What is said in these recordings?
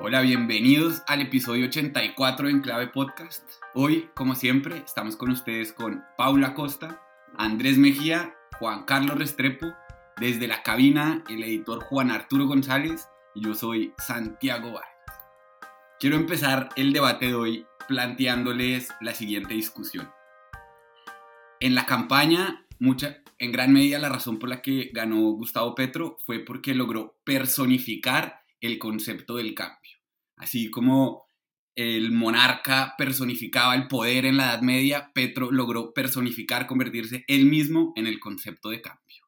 Hola, bienvenidos al episodio 84 en Clave Podcast. Hoy, como siempre, estamos con ustedes con Paula Costa, Andrés Mejía, Juan Carlos Restrepo, desde la cabina el editor Juan Arturo González y yo soy Santiago Vargas. Quiero empezar el debate de hoy planteándoles la siguiente discusión. En la campaña, mucha, en gran medida la razón por la que ganó Gustavo Petro fue porque logró personificar el concepto del cambio. Así como el monarca personificaba el poder en la Edad Media, Petro logró personificar, convertirse él mismo en el concepto de cambio.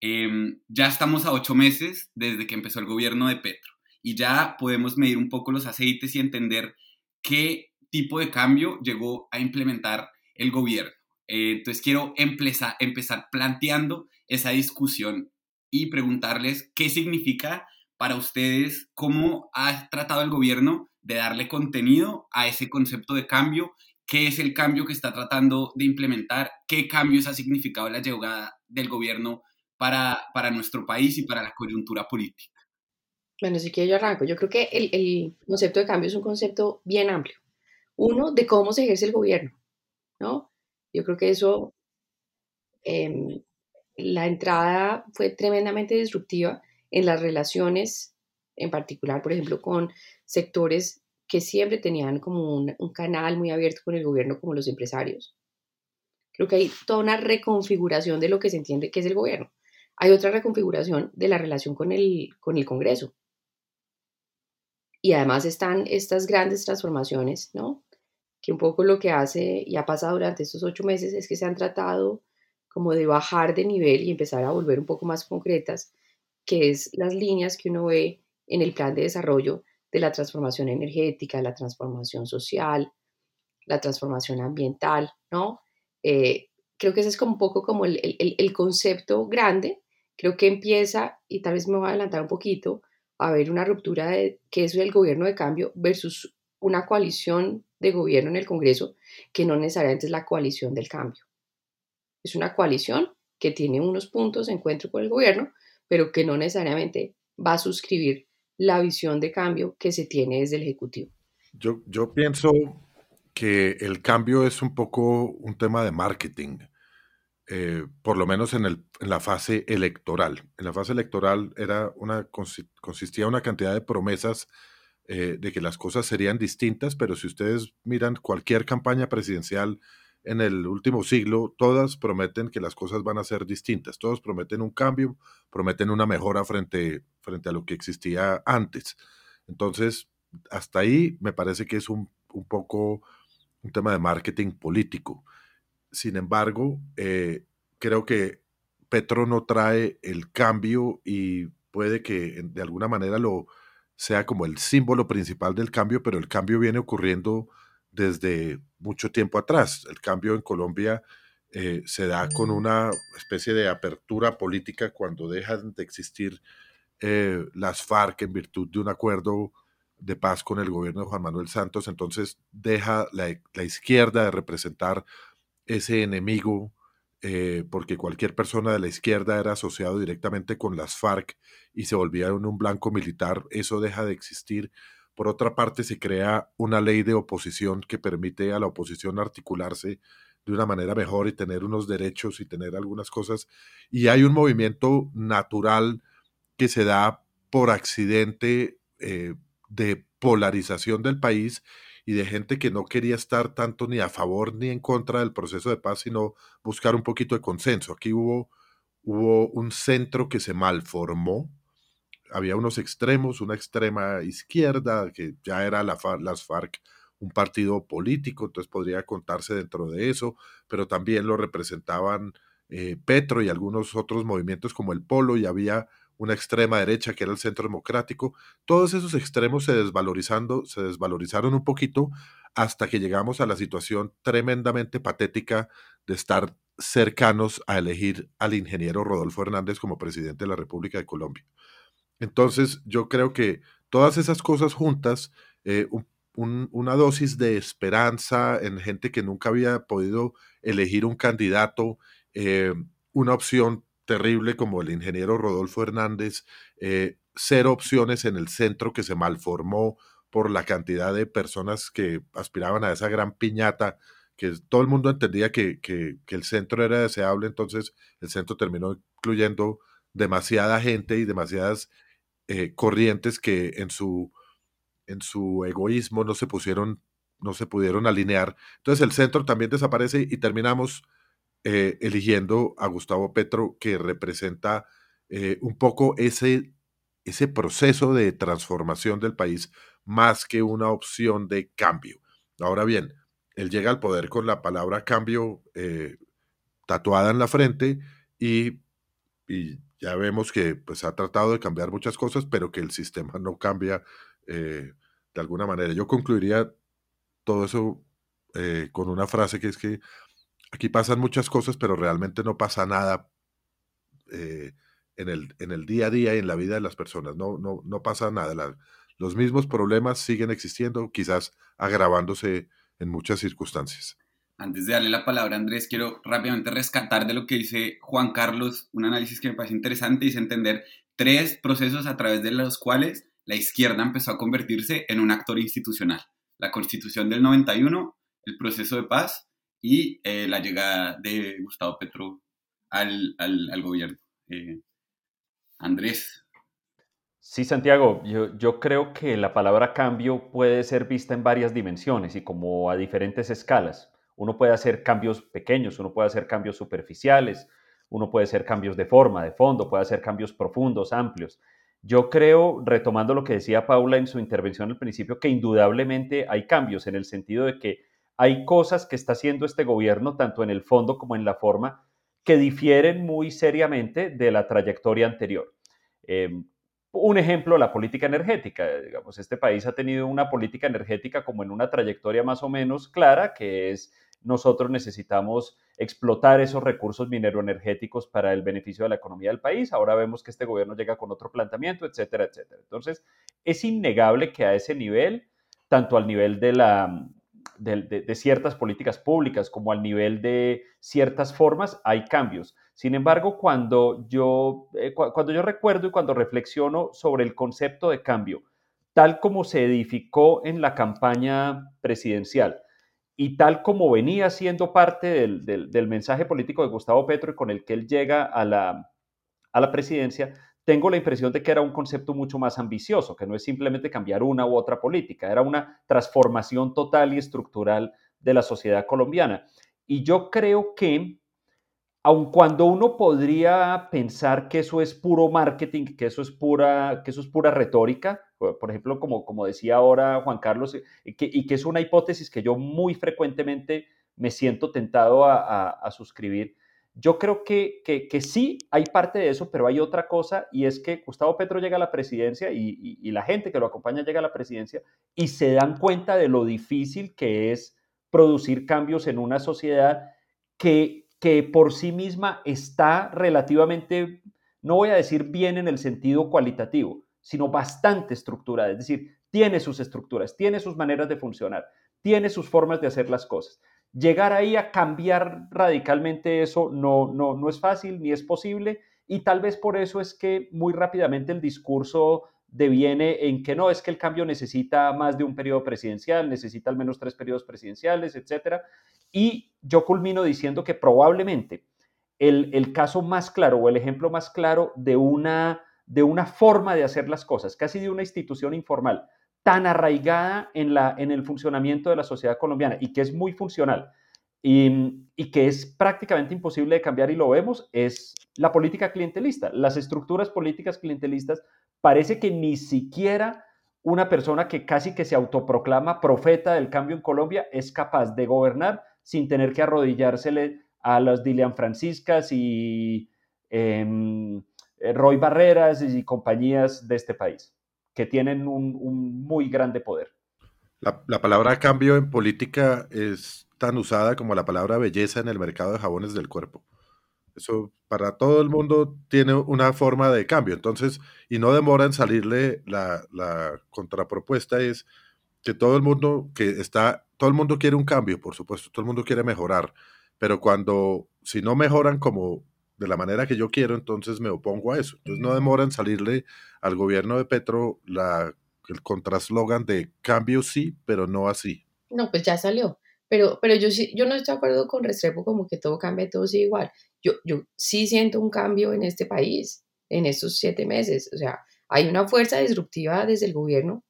Em, ya estamos a ocho meses desde que empezó el gobierno de Petro y ya podemos medir un poco los aceites y entender qué tipo de cambio llegó a implementar el gobierno. Eh, entonces quiero empezar, empezar planteando esa discusión y preguntarles qué significa para ustedes, cómo ha tratado el gobierno de darle contenido a ese concepto de cambio, qué es el cambio que está tratando de implementar, qué cambios ha significado la llegada del gobierno para, para nuestro país y para la coyuntura política. Bueno, si que yo arranco. Yo creo que el, el, concepto de cambio es un concepto bien amplio. Uno, de cómo se ejerce el gobierno, ¿no? Yo creo que eso, eh, la entrada fue tremendamente disruptiva en las relaciones, en particular, por ejemplo, con sectores que siempre tenían como un, un, canal muy abierto con el gobierno, como los empresarios. Creo que hay toda una reconfiguración de lo que se entiende que es el gobierno. Hay otra reconfiguración de la relación con el, con el Congreso. Y además están estas grandes transformaciones, ¿no? Que un poco lo que hace y ha pasado durante estos ocho meses es que se han tratado como de bajar de nivel y empezar a volver un poco más concretas que es las líneas que uno ve en el plan de desarrollo de la transformación energética, la transformación social, la transformación ambiental, ¿no? Eh, creo que ese es como un poco como el, el, concepto grande, creo que empieza, y tal vez me voy a adelantar un poquito, a haber una ruptura de qué es el gobierno de cambio versus una coalición de gobierno en el Congreso que no necesariamente es la coalición del cambio. Es una coalición que tiene unos puntos de encuentro con el gobierno, pero que no necesariamente va a suscribir la visión de cambio que se tiene desde el Ejecutivo. Yo, pienso que el cambio es un poco un tema de marketing, eh, por lo menos en, la fase electoral. En la fase electoral era una, consistía una cantidad de promesas eh, de que las cosas serían distintas, pero si ustedes miran cualquier campaña presidencial en el último siglo, todas prometen que las cosas van a ser distintas, todos prometen un cambio, prometen una mejora frente, frente a lo que existía antes. Entonces, hasta ahí me parece que es un, un poco un tema de marketing político. Sin embargo, eh, creo que Petro no trae el cambio y puede que de alguna manera lo sea como el símbolo principal del cambio, pero el cambio viene ocurriendo desde mucho tiempo atrás. El cambio en Colombia eh, se da con una especie de apertura política cuando dejan de existir eh, las FARC en virtud de un acuerdo de paz con el gobierno de Juan Manuel Santos, entonces deja la, la izquierda de representar ese enemigo, eh, porque cualquier persona de la izquierda era asociado directamente con las FARC y se volvía en un blanco militar, eso deja de existir por otra parte, se crea una ley de oposición que permite a la oposición articularse de una manera mejor y tener unos derechos y tener algunas cosas. Y hay un movimiento natural que se da por accidente eh, de polarización del país y de gente que no quería estar tanto ni a favor ni en contra del proceso de paz, sino buscar un poquito de consenso. Aquí hubo, hubo un centro que se malformó, había unos extremos, una extrema izquierda, que ya era la, las FARC un partido político, entonces podría contarse dentro de eso, pero también lo representaban eh, Petro y algunos otros movimientos como el Polo, y había una extrema derecha que era el Centro Democrático. Todos esos extremos se desvalorizando, se desvalorizaron un poquito hasta que llegamos a la situación tremendamente patética de estar cercanos a elegir al ingeniero Rodolfo Hernández como presidente de la República de Colombia. Entonces, yo creo que todas esas cosas juntas, eh, un, una dosis de esperanza en gente que nunca había podido elegir un candidato, eh, una opción terrible como el ingeniero Rodolfo Hernández, eh, cero opciones en el centro que se malformó por la cantidad de personas que aspiraban a esa gran piñata, que todo el mundo entendía que, el centro era deseable, entonces el centro terminó incluyendo demasiada gente y demasiadas eh, corrientes que en su, en su egoísmo no se pusieron, no se pudieron alinear. Entonces el centro también desaparece y terminamos eh, eligiendo a Gustavo Petro, que representa eh, un poco ese, ese proceso de transformación del país más que una opción de cambio. Ahora bien, él llega al poder con la palabra cambio tatuada en la frente y, ya vemos que pues, ha tratado de cambiar muchas cosas, pero que el sistema no cambia de alguna manera. Yo concluiría todo eso con una frase que es que aquí pasan muchas cosas, pero realmente no pasa nada eh, en, el, en, el, día a día y en la vida de las personas. No, no, no pasa nada. los mismos problemas siguen existiendo, quizás agravándose en muchas circunstancias. Antes de darle la palabra a Andrés, quiero rápidamente rescatar de lo que dice Juan Carlos, un análisis que me parece interesante, y es entender tres procesos a través de los cuales la izquierda empezó a convertirse en un actor institucional. La constitución del 91, el proceso de paz y eh, la llegada de Gustavo Petro al, al, gobierno. Eh, Andrés. Sí, Santiago, yo, yo, creo que la palabra cambio puede ser vista en varias dimensiones y como a diferentes escalas. Uno puede hacer cambios pequeños, uno puede hacer cambios superficiales, uno puede hacer cambios de forma, de fondo, puede hacer cambios profundos, amplios. Yo creo, retomando lo que decía Paula en su intervención al principio, que indudablemente hay cambios en el sentido de que hay cosas que está haciendo este gobierno, tanto en el fondo como en la forma, que difieren muy seriamente de la trayectoria anterior. Em, un ejemplo, la política energética. Digamos, este país ha tenido una política energética como en una trayectoria más o menos clara, que es nosotros necesitamos explotar esos recursos mineroenergéticos para el beneficio de la economía del país. Ahora vemos que este gobierno llega con otro planteamiento, etcétera, etcétera. Entonces, es innegable que a ese nivel, tanto al nivel de la, de, ciertas políticas públicas como al nivel de ciertas formas, hay cambios. Sin embargo, cuando yo, eh, cuando yo recuerdo y cuando reflexiono sobre el concepto de cambio, tal como se edificó en la campaña presidencial y tal como venía siendo parte del, del mensaje político de Gustavo Petro y con el que él llega a la, a la presidencia, tengo la impresión de que era un concepto mucho más ambicioso, que no es simplemente cambiar una u otra política, era una transformación total y estructural de la sociedad colombiana. Y yo creo que, aun cuando uno podría pensar que eso es puro marketing, que eso es pura, que eso es pura retórica, por ejemplo, como, como decía ahora Juan Carlos, eh, y que es una hipótesis que yo muy frecuentemente me siento tentado a suscribir, yo creo que, que, sí hay parte de eso, pero hay otra cosa y es que Gustavo Petro llega a la presidencia y, la gente que lo acompaña llega a la presidencia y se dan cuenta de lo difícil que es producir cambios en una sociedad que, que por sí misma está relativamente, no voy a decir bien en el sentido cualitativo, sino bastante estructurada, es decir, tiene sus estructuras, tiene sus maneras de funcionar, tiene sus formas de hacer las cosas. Llegar ahí a cambiar radicalmente eso no, no, no es fácil ni es posible y tal vez por eso es que muy rápidamente el discurso deviene en que no, es que el cambio necesita más de un periodo presidencial, necesita al menos tres periodos presidenciales, etc. Y yo culmino diciendo que probablemente el, el, caso más claro o el ejemplo más claro de una, de una forma de hacer las cosas, casi de una institución informal, tan arraigada en, la, en el funcionamiento de la sociedad colombiana y que es muy funcional y, que es prácticamente imposible de cambiar y lo vemos, es la política clientelista. Las estructuras políticas clientelistas parece que ni siquiera una persona que casi que se autoproclama profeta del cambio en Colombia es capaz de gobernar sin tener que arrodillársele a las Dilian Franciscas y em, Roy Barreras y compañías de este país que tienen un, muy grande poder. La, palabra cambio en política es tan usada como la palabra belleza en el mercado de jabones del cuerpo. Eso para todo el mundo tiene una forma de cambio. Entonces, y no demora en salirle la, la, contrapropuesta es que todo el mundo que está, todo el mundo quiere un cambio, por supuesto, todo el mundo quiere mejorar, pero cuando, si no mejoran como de la manera que yo quiero, entonces me opongo a eso. Entonces no demora en salirle al gobierno de Petro la, el contraslogan de cambio sí, pero no así. No, pues ya salió. Pero, pero yo, sí, yo no estoy de acuerdo con Restrepo como que todo cambia, todo sigue igual. Yo, yo sí siento un cambio en este país en estos siete meses. O sea, hay una fuerza disruptiva desde el gobierno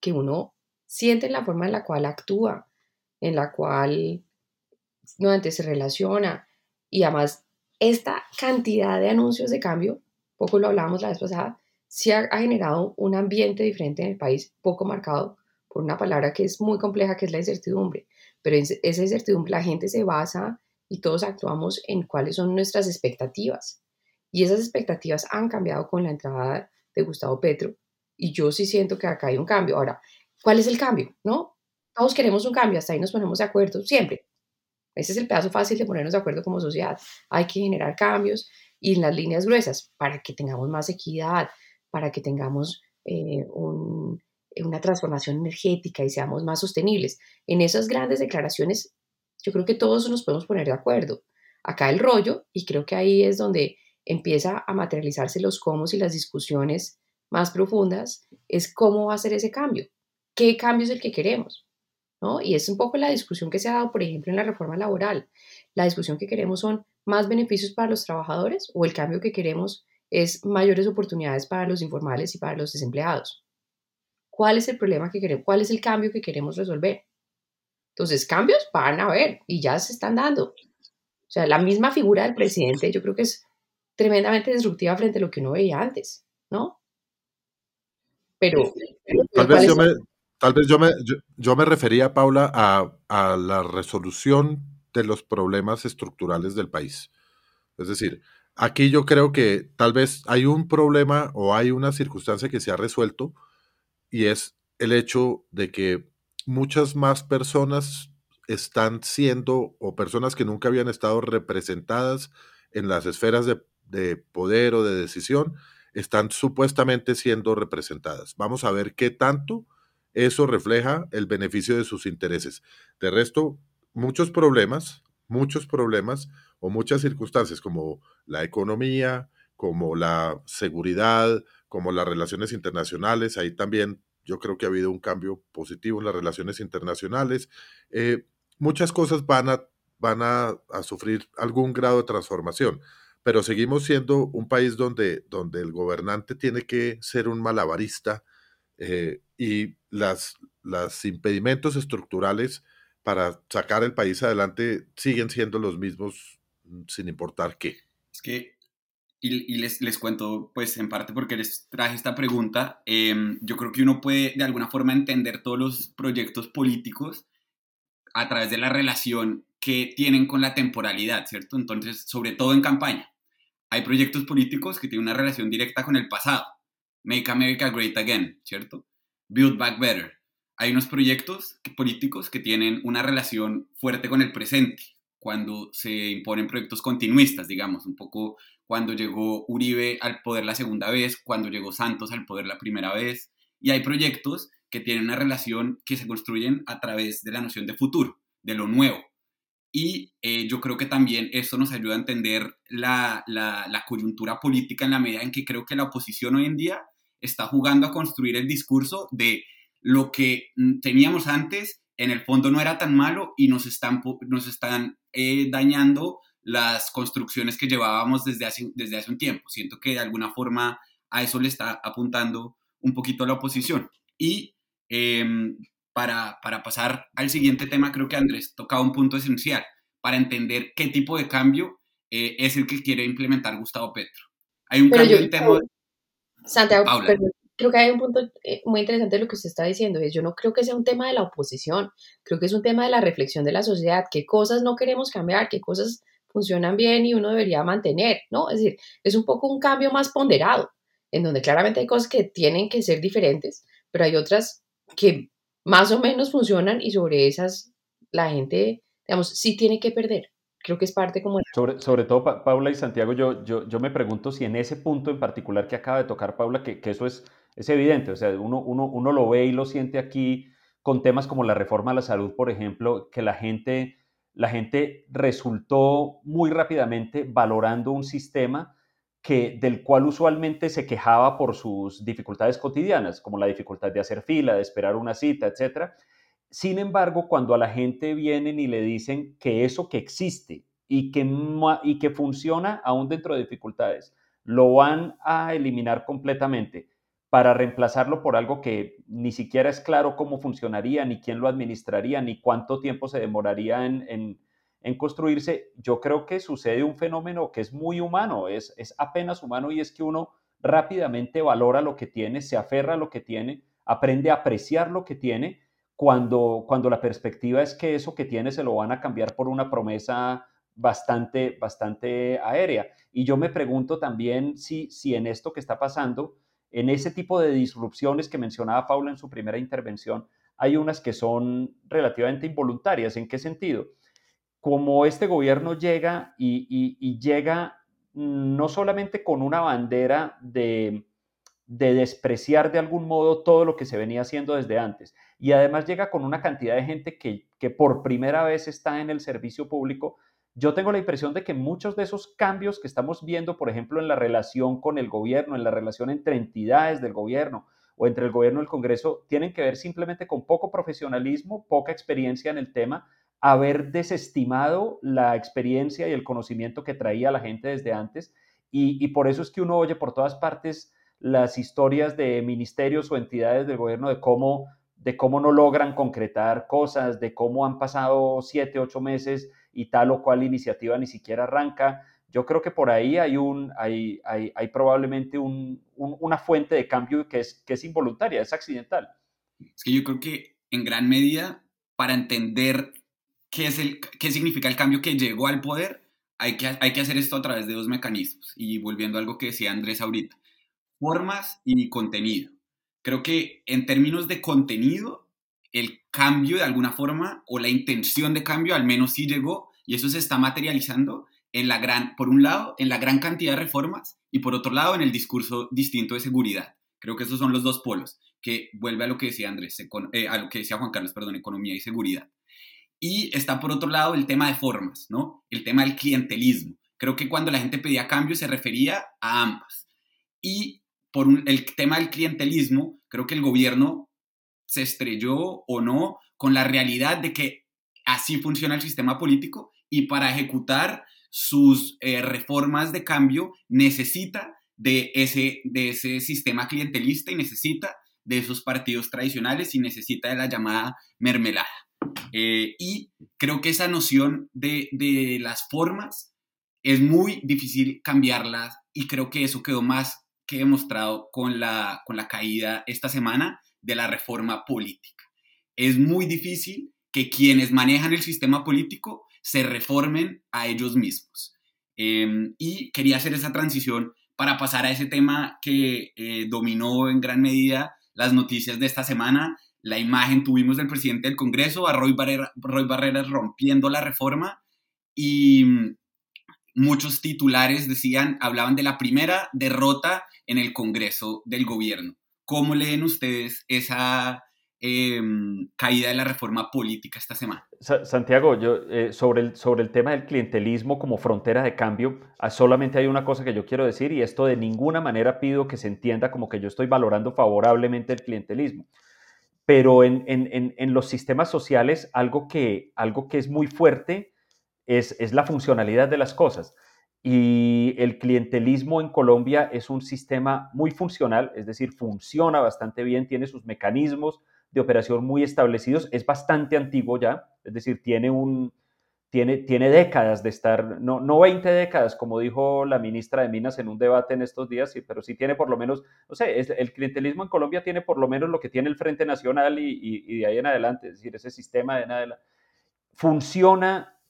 que uno siente en la forma en la cual actúa, en la cual nuevamente se relaciona y además esta cantidad de anuncios de cambio, poco lo hablábamos la vez pasada, sí ha, generado un ambiente diferente en el país, poco marcado por una palabra que es muy compleja, que es la incertidumbre. Pero esa incertidumbre la gente se basa y todos actuamos en cuáles son nuestras expectativas. Y esas expectativas han cambiado con la entrada de Gustavo Petro. Y yo sí siento que acá hay un cambio. Ahora, ¿cuál es el cambio? ¿No? Todos queremos un cambio, hasta ahí nos ponemos de acuerdo siempre. Ese es el pedazo fácil de ponernos de acuerdo como sociedad. Hay que generar cambios y en las líneas gruesas para que tengamos más equidad, para que tengamos eh, una transformación energética y seamos más sostenibles. En esas grandes declaraciones, yo creo que todos nos podemos poner de acuerdo. Acá el rollo, y creo que ahí es donde empieza a materializarse los cómo y las discusiones más profundas, es cómo va a ser ese cambio. ¿Qué cambio es el que queremos? Y es un poco la discusión que se ha dado, por ejemplo, en la reforma laboral. La discusión que queremos son más beneficios para los trabajadores o el cambio que queremos es mayores oportunidades para los informales y para los desempleados. ¿Cuál es el problema que queremos? ¿Cuál es el cambio que queremos resolver? Entonces, cambios van a haber y ya se están dando. O sea, la misma figura del presidente yo creo que es tremendamente disruptiva frente a lo que uno veía antes, ¿no? Pero... Tal vez yo me, Tal vez yo me, yo, me refería, Paula, a, a, la resolución de los problemas estructurales del país. Es decir, aquí yo creo que tal vez hay un problema o hay una circunstancia que se ha resuelto y es el hecho de que muchas más personas están siendo o personas que nunca habían estado representadas en las esferas de, de poder o de decisión están supuestamente siendo representadas. Vamos a ver qué tanto eso refleja el beneficio de sus intereses. De resto, muchos problemas, muchos problemas o muchas circunstancias como la economía, como la seguridad, como las relaciones internacionales, ahí también yo creo que ha habido un cambio positivo en las relaciones internacionales. Eh, muchas cosas van a, van a, sufrir algún grado de transformación, pero seguimos siendo un país donde, donde el gobernante tiene que ser un malabarista eh, y las, los impedimentos estructurales para sacar el país adelante siguen siendo los mismos mm, sin importar qué. Es que, y, les, les, cuento, pues en parte porque les traje esta pregunta, em, yo creo que uno puede de alguna forma entender todos los proyectos políticos a través de la relación que tienen con la temporalidad, ¿cierto? Entonces, sobre todo en campaña, hay proyectos políticos que tienen una relación directa con el pasado. Make America Great Again, ¿cierto? Build Back Better. Hay unos proyectos políticos que tienen una relación fuerte con el presente, cuando se imponen proyectos continuistas, digamos, un poco cuando llegó Uribe al poder la segunda vez, cuando llegó Santos al poder la primera vez, y hay proyectos que tienen una relación que se construyen a través de la noción de futuro, de lo nuevo. Y eh, yo creo que también esto nos ayuda a entender la, la coyuntura política en la medida en que creo que la oposición hoy en día está jugando a construir el discurso de lo que mm, teníamos antes, en el fondo no era tan malo y nos están, nos están eh, dañando las construcciones que llevábamos desde hace, desde hace un tiempo. Siento que de alguna forma a eso le está apuntando un poquito la oposición. Y em, para, para, pasar al siguiente tema, creo que Andrés tocaba un punto esencial para entender qué tipo de cambio eh, es el que quiere implementar Gustavo Petro. Hay un cambio en tema... Santiago, creo que hay un punto eh, muy interesante de lo que usted está diciendo, es yo no creo que sea un tema de la oposición, creo que es un tema de la reflexión de la sociedad, qué cosas no queremos cambiar, qué cosas funcionan bien y uno debería mantener, ¿no? Es decir, es un poco un cambio más ponderado, en donde claramente hay cosas que tienen que ser diferentes, pero hay otras que más o menos funcionan y sobre esas la gente, digamos, sí tiene que perder creo que es parte como... Sobre, sobre todo, Paula y Santiago, yo, yo, yo me pregunto si en ese punto en particular que acaba de tocar Paula, que, que eso es, es evidente, o sea, uno, uno, uno lo ve y lo siente aquí con temas como la reforma a la salud, por ejemplo, que la gente la gente resultó muy rápidamente valorando un sistema que, del cual usualmente se quejaba por sus dificultades cotidianas, como la dificultad de hacer fila, de esperar una cita, etc. Sin embargo, cuando a la gente vienen y le dicen que eso que existe y que, y que funciona aún dentro de dificultades, lo van a eliminar completamente para reemplazarlo por algo que ni siquiera es claro cómo funcionaría, ni quién lo administraría, ni cuánto tiempo se demoraría en, construirse, yo creo que sucede un fenómeno que es muy humano, es, es apenas humano y es que uno rápidamente valora lo que tiene, se aferra a lo que tiene, aprende a apreciar lo que tiene, cuando, cuando la perspectiva es que eso que tiene se lo van a cambiar por una promesa bastante, bastante aérea. Y yo me pregunto también si, si en esto que está pasando, en ese tipo de disrupciones que mencionaba Paula en su primera intervención, hay unas que son relativamente involuntarias. ¿En qué sentido? Como este gobierno llega y, llega no solamente con una bandera de, despreciar de algún modo todo lo que se venía haciendo desde antes, y además llega con una cantidad de gente que, que por primera vez está en el servicio público, yo tengo la impresión de que muchos de esos cambios que estamos viendo, por ejemplo, en la relación con el gobierno, en la relación entre entidades del gobierno o entre el gobierno y el Congreso, tienen que ver simplemente con poco profesionalismo, poca experiencia en el tema, haber desestimado la experiencia y el conocimiento que traía la gente desde antes. Y, por eso es que uno oye por todas partes las historias de ministerios o entidades del gobierno de cómo, de cómo no logran concretar cosas, de cómo han pasado siete, ocho meses y tal o cual iniciativa ni siquiera arranca. Yo creo que por ahí hay, un, hay, hay, hay probablemente un, una fuente de cambio que es, que es involuntaria, es accidental. Es que yo creo que en gran medida, para entender qué, es el, qué significa el cambio que llegó al poder, hay que, hay que hacer esto a través de dos mecanismos. Y volviendo a algo que decía Andrés ahorita, formas y contenido. Creo que en términos de contenido, el cambio de alguna forma o la intención de cambio al menos sí llegó y eso se está materializando en la gran, por un lado, en la gran cantidad de reformas y por otro lado, en el discurso distinto de seguridad. Creo que esos son los dos polos, que vuelve a lo que decía Andrés, eh, a lo que decía Juan Carlos, perdón, economía y seguridad. Y está por otro lado el tema de formas, ¿no? El tema del clientelismo. Creo que cuando la gente pedía cambio se refería a ambas. Y por el tema del clientelismo, creo que el gobierno se estrelló o no con la realidad de que así funciona el sistema político y para ejecutar sus eh, reformas de cambio necesita de ese, de ese sistema clientelista y necesita de esos partidos tradicionales y necesita de la llamada mermelada. Eh, y creo que esa noción de, de las formas es muy difícil cambiarlas y creo que eso quedó más que demostrado con la, con la caída esta semana de la reforma política. Es muy difícil que quienes manejan el sistema político se reformen a ellos mismos. Em, y quería hacer esa transición para pasar a ese tema que eh, dominó en gran medida las noticias de esta semana. La imagen tuvimos del presidente del Congreso, a Roy, Barrera, Roy Barreras rompiendo la reforma y mm, muchos titulares decían, hablaban de la primera derrota en el Congreso del gobierno. ¿Cómo leen ustedes esa em, caída de la reforma política esta semana? Santiago, yo, eh, sobre, el, sobre el tema del clientelismo como frontera de cambio, ah, solamente hay una cosa que yo quiero decir y esto de ninguna manera pido que se entienda como que yo estoy valorando favorablemente el clientelismo. Pero en, en, en los sistemas sociales algo que, algo que es muy fuerte es, es la funcionalidad de las cosas. Y el clientelismo en Colombia es un sistema muy funcional, es decir, funciona bastante bien, tiene sus mecanismos de operación muy establecidos, es bastante antiguo ya, es decir, tiene, un, tiene, tiene décadas de estar, no, no 20 décadas, como dijo la ministra de Minas en un debate en estos días, pero sí tiene por lo menos, no sé, el clientelismo en Colombia tiene por lo menos lo que tiene el Frente Nacional y, y de ahí en adelante, es decir, ese sistema de en adelante. Funciona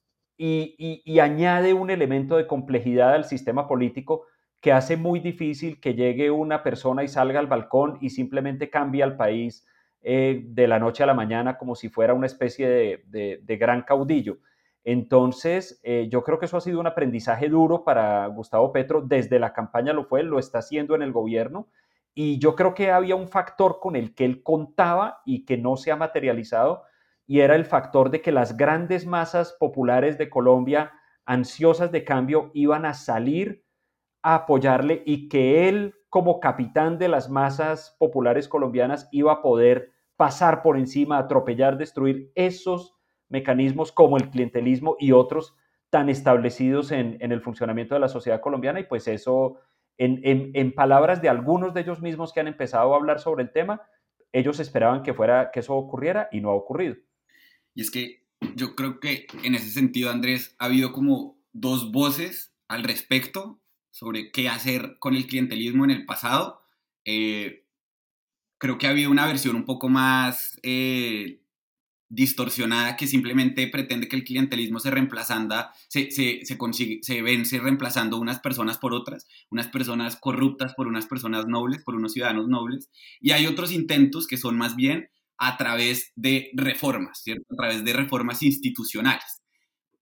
y, añade un elemento de complejidad al sistema político que hace muy difícil que llegue una persona y salga al balcón y simplemente cambie al país eh, de la noche a la mañana como si fuera una especie de, gran caudillo. Entonces, eh, yo creo que eso ha sido un aprendizaje duro para Gustavo Petro. Desde la campaña lo fue, lo está haciendo en el gobierno. Y yo creo que había un factor con el que él contaba y que no se ha materializado, y era el factor de que las grandes masas populares de Colombia, ansiosas de cambio, iban a salir a apoyarle y que él, como capitán de las masas populares colombianas, iba a poder pasar por encima, atropellar, destruir esos mecanismos como el clientelismo y otros tan establecidos en, el funcionamiento de la sociedad colombiana y pues eso, en, palabras de algunos de ellos mismos que han empezado a hablar sobre el tema, ellos esperaban que, fuera, que eso ocurriera y no ha ocurrido. Y es que yo creo que en ese sentido, Andrés, ha habido como dos voces al respecto sobre qué hacer con el clientelismo en el pasado. Eh, creo que ha habido una versión un poco más eh, distorsionada que simplemente pretende que el clientelismo se reemplazando, se, se, se, consigue, se vence reemplazando unas personas por otras, unas personas corruptas por unas personas nobles, por unos ciudadanos nobles, y hay otros intentos que son más bien a través de reformas, ¿cierto? A través de reformas institucionales.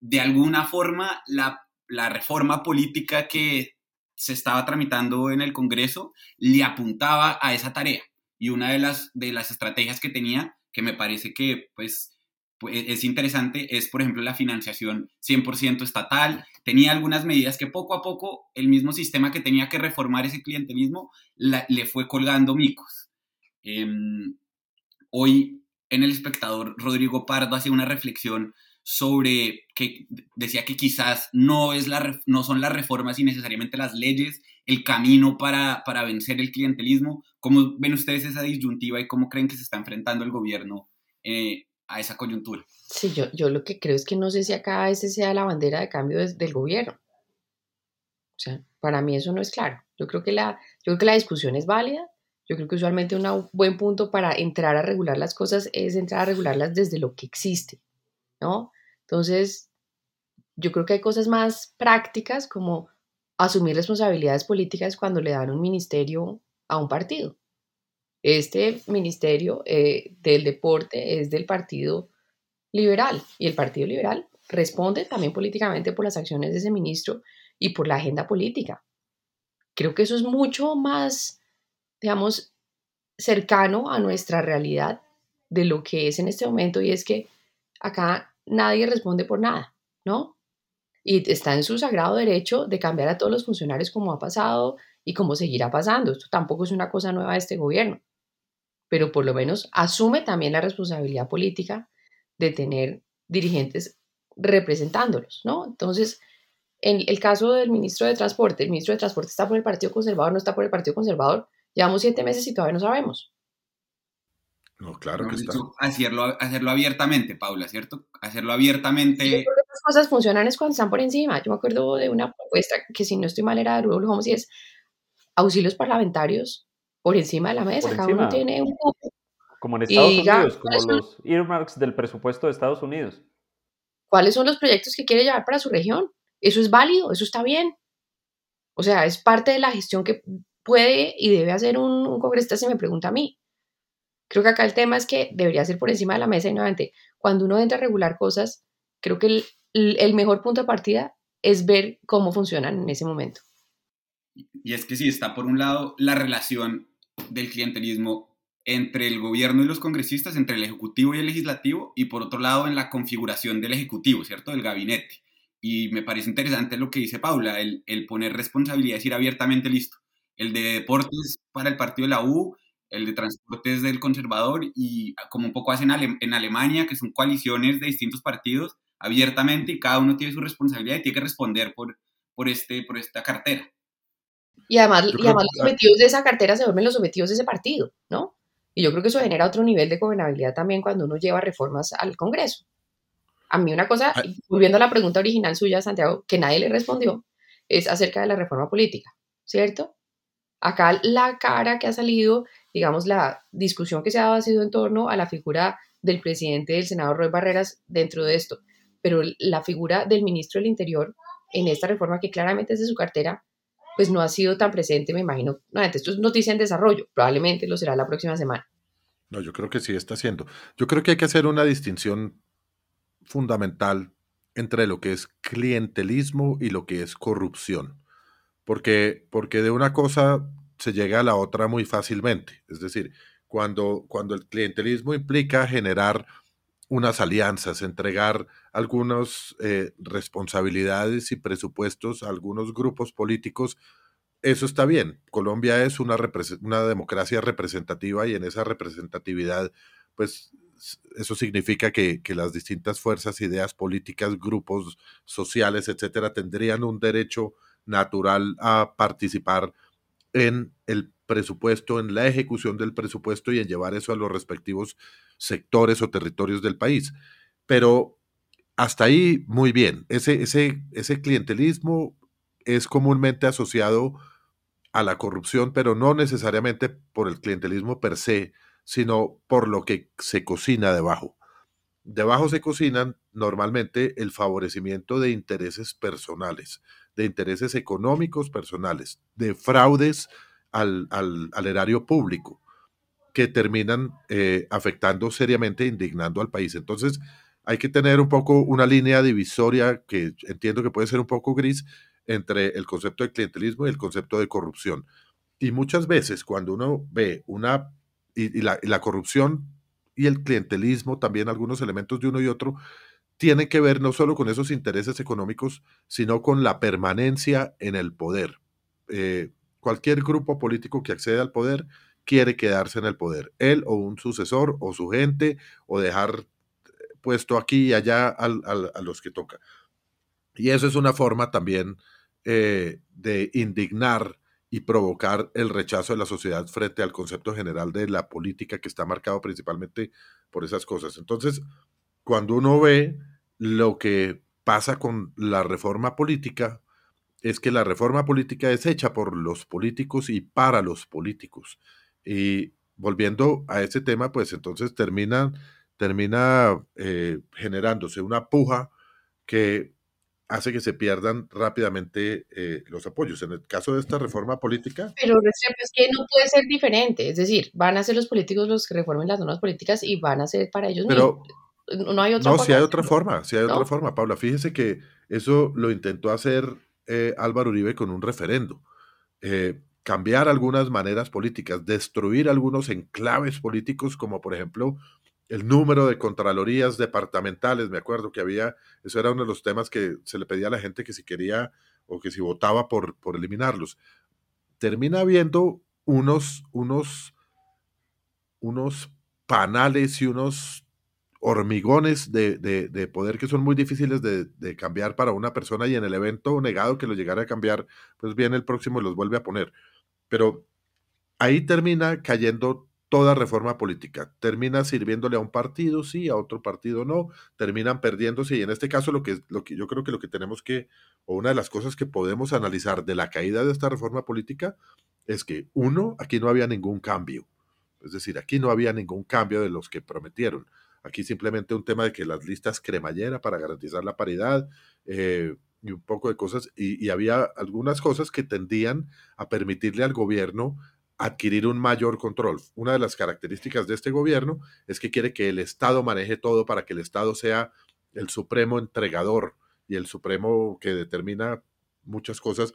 De alguna forma, la, la reforma política que se estaba tramitando en el Congreso le apuntaba a esa tarea, y una de las, de las estrategias que tenía que me parece que pues, pues, es interesante es, por ejemplo, la financiación 100% estatal. Tenía algunas medidas que poco a poco el mismo sistema que tenía que reformar ese clientelismo le fue colgando micos. Em, hoy en El Espectador, Rodrigo Pardo hace una reflexión sobre que decía que quizás no, es la, no son las reformas y necesariamente las leyes el camino para, para vencer el clientelismo. ¿Cómo ven ustedes esa disyuntiva y cómo creen que se está enfrentando el gobierno eh, a esa coyuntura? Sí, yo, yo lo que creo es que no sé si acá ese sea la bandera de cambio del gobierno. O sea, para mí eso no es claro. Yo creo que la, yo creo que la discusión es válida. Yo creo que usualmente un buen punto para entrar a regular las cosas es entrar a regularlas desde lo que existe, ¿no? Entonces, yo creo que hay cosas más prácticas como asumir responsabilidades políticas cuando le dan un ministerio a un partido. Este ministerio eh, del deporte es del Partido Liberal y el Partido Liberal responde también políticamente por las acciones de ese ministro y por la agenda política. Creo que eso es mucho más, digamos, cercano a nuestra realidad de lo que es en este momento y es que acá nadie responde por nada, ¿no? y está en su sagrado derecho de cambiar a todos los funcionarios como ha pasado y como seguirá pasando. Esto tampoco es una cosa nueva de este gobierno, pero por lo menos asume también la responsabilidad política de tener dirigentes representándolos, ¿no? Entonces, en el caso del ministro de Transporte, el ministro de Transporte está por el Partido Conservador, no está por el Partido Conservador, llevamos siete meses y todavía no sabemos. No, claro que está. Hacerlo, hacerlo abiertamente, Paula, ¿cierto? Hacerlo abiertamente. Sí, las cosas funcionan es cuando están por encima. Yo me acuerdo de una propuesta que, si no estoy mal, era de Rudolf Holmes y es auxilios parlamentarios por encima de la mesa. Cada uno tiene un. Como en Estados Unidos, como los earmarks del presupuesto de Estados Unidos. ¿Cuáles son los proyectos que quiere llevar para su región? Eso es válido, eso está bien. O sea, es parte de la gestión que puede y debe hacer un, un congresista, se me pregunta a mí. Creo que acá el tema es que debería ser por encima de la mesa y nuevamente, cuando uno entra a regular cosas, creo que el, mejor punto de partida es ver cómo funcionan en ese momento. Y es que sí, está por un lado la relación del clientelismo entre el gobierno y los congresistas, entre el ejecutivo y el legislativo, y por otro lado en la configuración del ejecutivo, ¿cierto? Del gabinete. Y me parece interesante lo que dice Paula, el, el poner responsabilidad, decir abiertamente listo. El de deportes para el partido de la U, el de transportes del conservador y como un poco hacen en Alemania, que son coaliciones de distintos partidos abiertamente y cada uno tiene su responsabilidad y tiene que responder por, por, este, por esta cartera. Y además, y además los objetivos de esa cartera se vuelven los objetivos de ese partido, ¿no? Y yo creo que eso genera otro nivel de gobernabilidad también cuando uno lleva reformas al Congreso. A mí una cosa, volviendo a la pregunta original suya, Santiago, que nadie le respondió, es acerca de la reforma política, ¿cierto? Acá la cara que ha salido digamos, la discusión que se ha dado ha sido en torno a la figura del presidente del Senado, Roy Barreras, dentro de esto. Pero la figura del ministro del Interior en esta reforma, que claramente es de su cartera, pues no ha sido tan presente, me imagino. No, esto es noticia en desarrollo, probablemente lo será la próxima semana. No, yo creo que sí está haciendo. Yo creo que hay que hacer una distinción fundamental entre lo que es clientelismo y lo que es corrupción. Porque, porque de una cosa se llega a la otra muy fácilmente. Es decir, cuando, cuando el clientelismo implica generar unas alianzas, entregar algunas eh, responsabilidades y presupuestos a algunos grupos políticos, eso está bien. Colombia es una, una democracia representativa y en esa representatividad, pues eso significa que, que, las distintas fuerzas, ideas políticas, grupos sociales, etcétera, tendrían un derecho natural a participar en el presupuesto, en la ejecución del presupuesto y en llevar eso a los respectivos sectores o territorios del país. Pero hasta ahí, muy bien. Ese, ese, ese clientelismo es comúnmente asociado a la corrupción, pero no necesariamente por el clientelismo per se, sino por lo que se cocina debajo. Debajo se cocinan normalmente el favorecimiento de intereses personales, de intereses económicos personales, de fraudes al, erario público, que terminan eh, afectando seriamente, indignando al país. Entonces, hay que tener un poco una línea divisoria que entiendo que puede ser un poco gris entre el concepto de clientelismo y el concepto de corrupción. Y muchas veces cuando uno ve una, y, la, y la corrupción y el clientelismo, también algunos elementos de uno y otro, tiene que ver no solo con esos intereses económicos, sino con la permanencia en el poder. Eh, cualquier grupo político que accede al poder quiere quedarse en el poder, él o un sucesor o su gente, o dejar eh, puesto aquí y allá a los que toca. Y eso es una forma también eh, de indignar y provocar el rechazo de la sociedad frente al concepto general de la política que está marcado principalmente por esas cosas. Entonces, cuando uno ve lo que pasa con la reforma política, es que la reforma política es hecha por los políticos y para los políticos. Y volviendo a ese tema, pues entonces termina, termina eh, generándose una puja que hace que se pierdan rápidamente eh, los apoyos. En el caso de esta reforma política... Pero es que no puede ser diferente, es decir, van a ser los políticos los que reformen las normas políticas y van a ser para ellos pero, no hay otra forma. No, si hay otra forma, si hay otra forma, Paula. Fíjese que eso lo intentó hacer eh, Álvaro Uribe con un referendo. Eh, cambiar algunas maneras políticas, destruir algunos enclaves políticos, como por ejemplo el número de contralorías departamentales. Me acuerdo que había, eso era uno de los temas que se le pedía a la gente que si quería o que si votaba por, por eliminarlos. Termina habiendo unos, unos, unos panales y unos hormigones de, poder que son muy difíciles de, cambiar para una persona y en el evento negado que lo llegara a cambiar, pues viene el próximo los vuelve a poner. Pero ahí termina cayendo toda reforma política. Termina sirviéndole a un partido, sí, a otro partido no, terminan perdiéndose y en este caso lo que, lo que yo creo que lo que tenemos que, o una de las cosas que podemos analizar de la caída de esta reforma política es que, uno, aquí no había ningún cambio. Es decir, aquí no había ningún cambio de los que prometieron. Aquí simplemente un tema de que las listas cremallera para garantizar la paridad eh, y un poco de cosas, y, había algunas cosas que tendían a permitirle al gobierno adquirir un mayor control. Una de las características de este gobierno es que quiere que el Estado maneje todo para que el Estado sea el supremo entregador y el supremo que determina muchas cosas.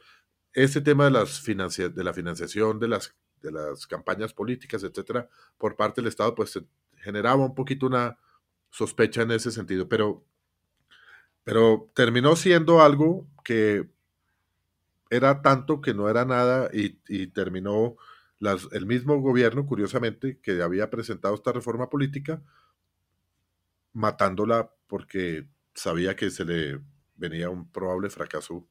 Este tema de, las de la financiación de las, de las campañas políticas, etcétera, por parte del Estado, pues generaba un poquito una sospecha en ese sentido, pero, pero terminó siendo algo que era tanto que no era nada y, terminó las, el mismo gobierno, curiosamente, que había presentado esta reforma política, matándola porque sabía que se le venía un probable fracaso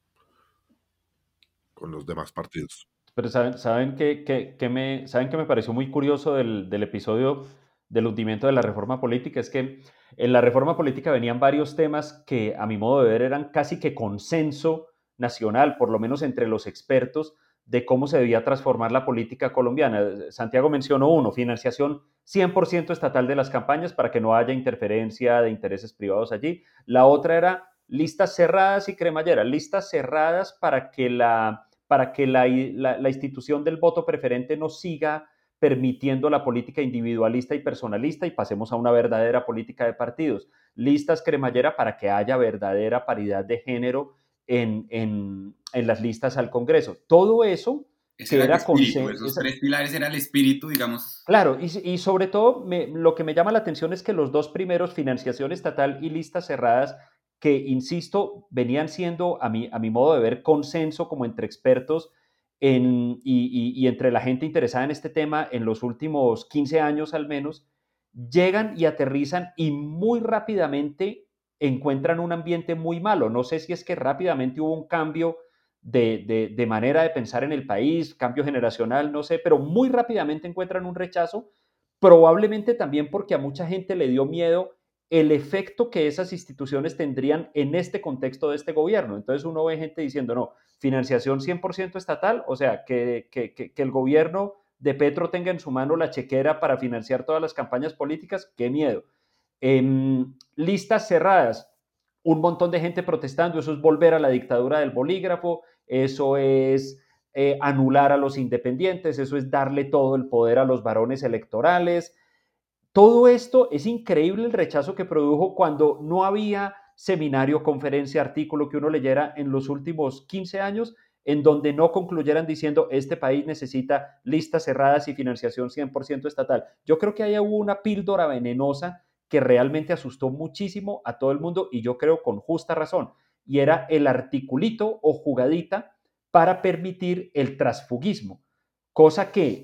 con los demás partidos. Pero saben, saben que, me, saben que me pareció muy curioso del, del episodio del hundimiento de la reforma política es que en la reforma política venían varios temas que a mi modo de ver eran casi que consenso nacional, por lo menos entre los expertos, de cómo se debía transformar la política colombiana. Santiago mencionó uno, financiación 100% estatal de las campañas para que no haya interferencia de intereses privados allí. La otra era listas cerradas y cremallera, listas cerradas para que la, para que la, la institución del voto preferente no siga permitiendo la política individualista y personalista y pasemos a una verdadera política de partidos. Listas cremallera para que haya verdadera paridad de género en, las listas al Congreso. Todo eso era, consenso. Esos tres pilares era el espíritu, digamos. Claro, y, y sobre todo lo que me llama la atención es que los dos primeros, financiación estatal y listas cerradas, que, insisto, venían siendo, a mi, a mi modo de ver, consenso como entre expertos y, entre la gente interesada en este tema en los últimos 15 años al menos, llegan y aterrizan y muy rápidamente encuentran un ambiente muy malo. No sé si es que rápidamente hubo un cambio de, manera de pensar en el país, cambio generacional, no sé, pero muy rápidamente encuentran un rechazo, probablemente también porque a mucha gente le dio miedo el efecto que esas instituciones tendrían en este contexto de este gobierno. Entonces uno ve gente diciendo, no, financiación 100% estatal, o sea, que, que, el gobierno de Petro tenga en su mano la chequera para financiar todas las campañas políticas, qué miedo. En listas cerradas, un montón de gente protestando, eso es volver a la dictadura del bolígrafo, eso es eh, anular a los independientes, eso es darle todo el poder a los varones electorales. Todo esto es increíble el rechazo que produjo cuando no había seminario, conferencia, artículo que uno leyera en los últimos 15 años en donde no concluyeran diciendo este país necesita listas cerradas y financiación 100% estatal. Yo creo que ahí hubo una píldora venenosa que realmente asustó muchísimo a todo el mundo y yo creo con justa razón. Y era el articulito o jugadita para permitir el transfugismo, cosa que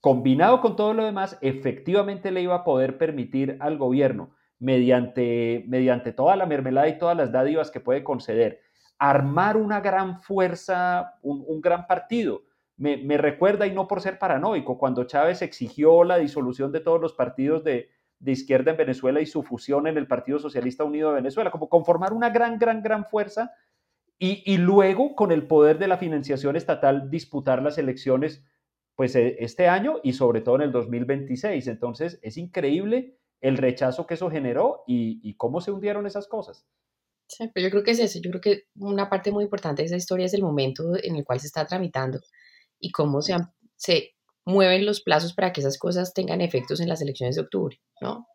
combinado con todo lo demás efectivamente le iba a poder permitir al gobierno mediante, mediante toda la mermelada y todas las dádivas que puede conceder, armar una gran fuerza, un, gran partido. Me, me, recuerda, y no por ser paranoico, cuando Chávez exigió la disolución de todos los partidos de, de izquierda en Venezuela y su fusión en el Partido Socialista Unido de Venezuela, como conformar una gran, gran, gran fuerza y, y luego con el poder de la financiación estatal disputar las elecciones pues e, este año y sobre todo en el 2026. Entonces es increíble el rechazo que eso generó y, y cómo se hundieron esas cosas. Sí, pero yo creo que es eso. Yo creo que una parte muy importante de esa historia es el momento en el cual se está tramitando y cómo se, se mueven los plazos para que esas cosas tengan efectos en las elecciones de octubre, ¿no?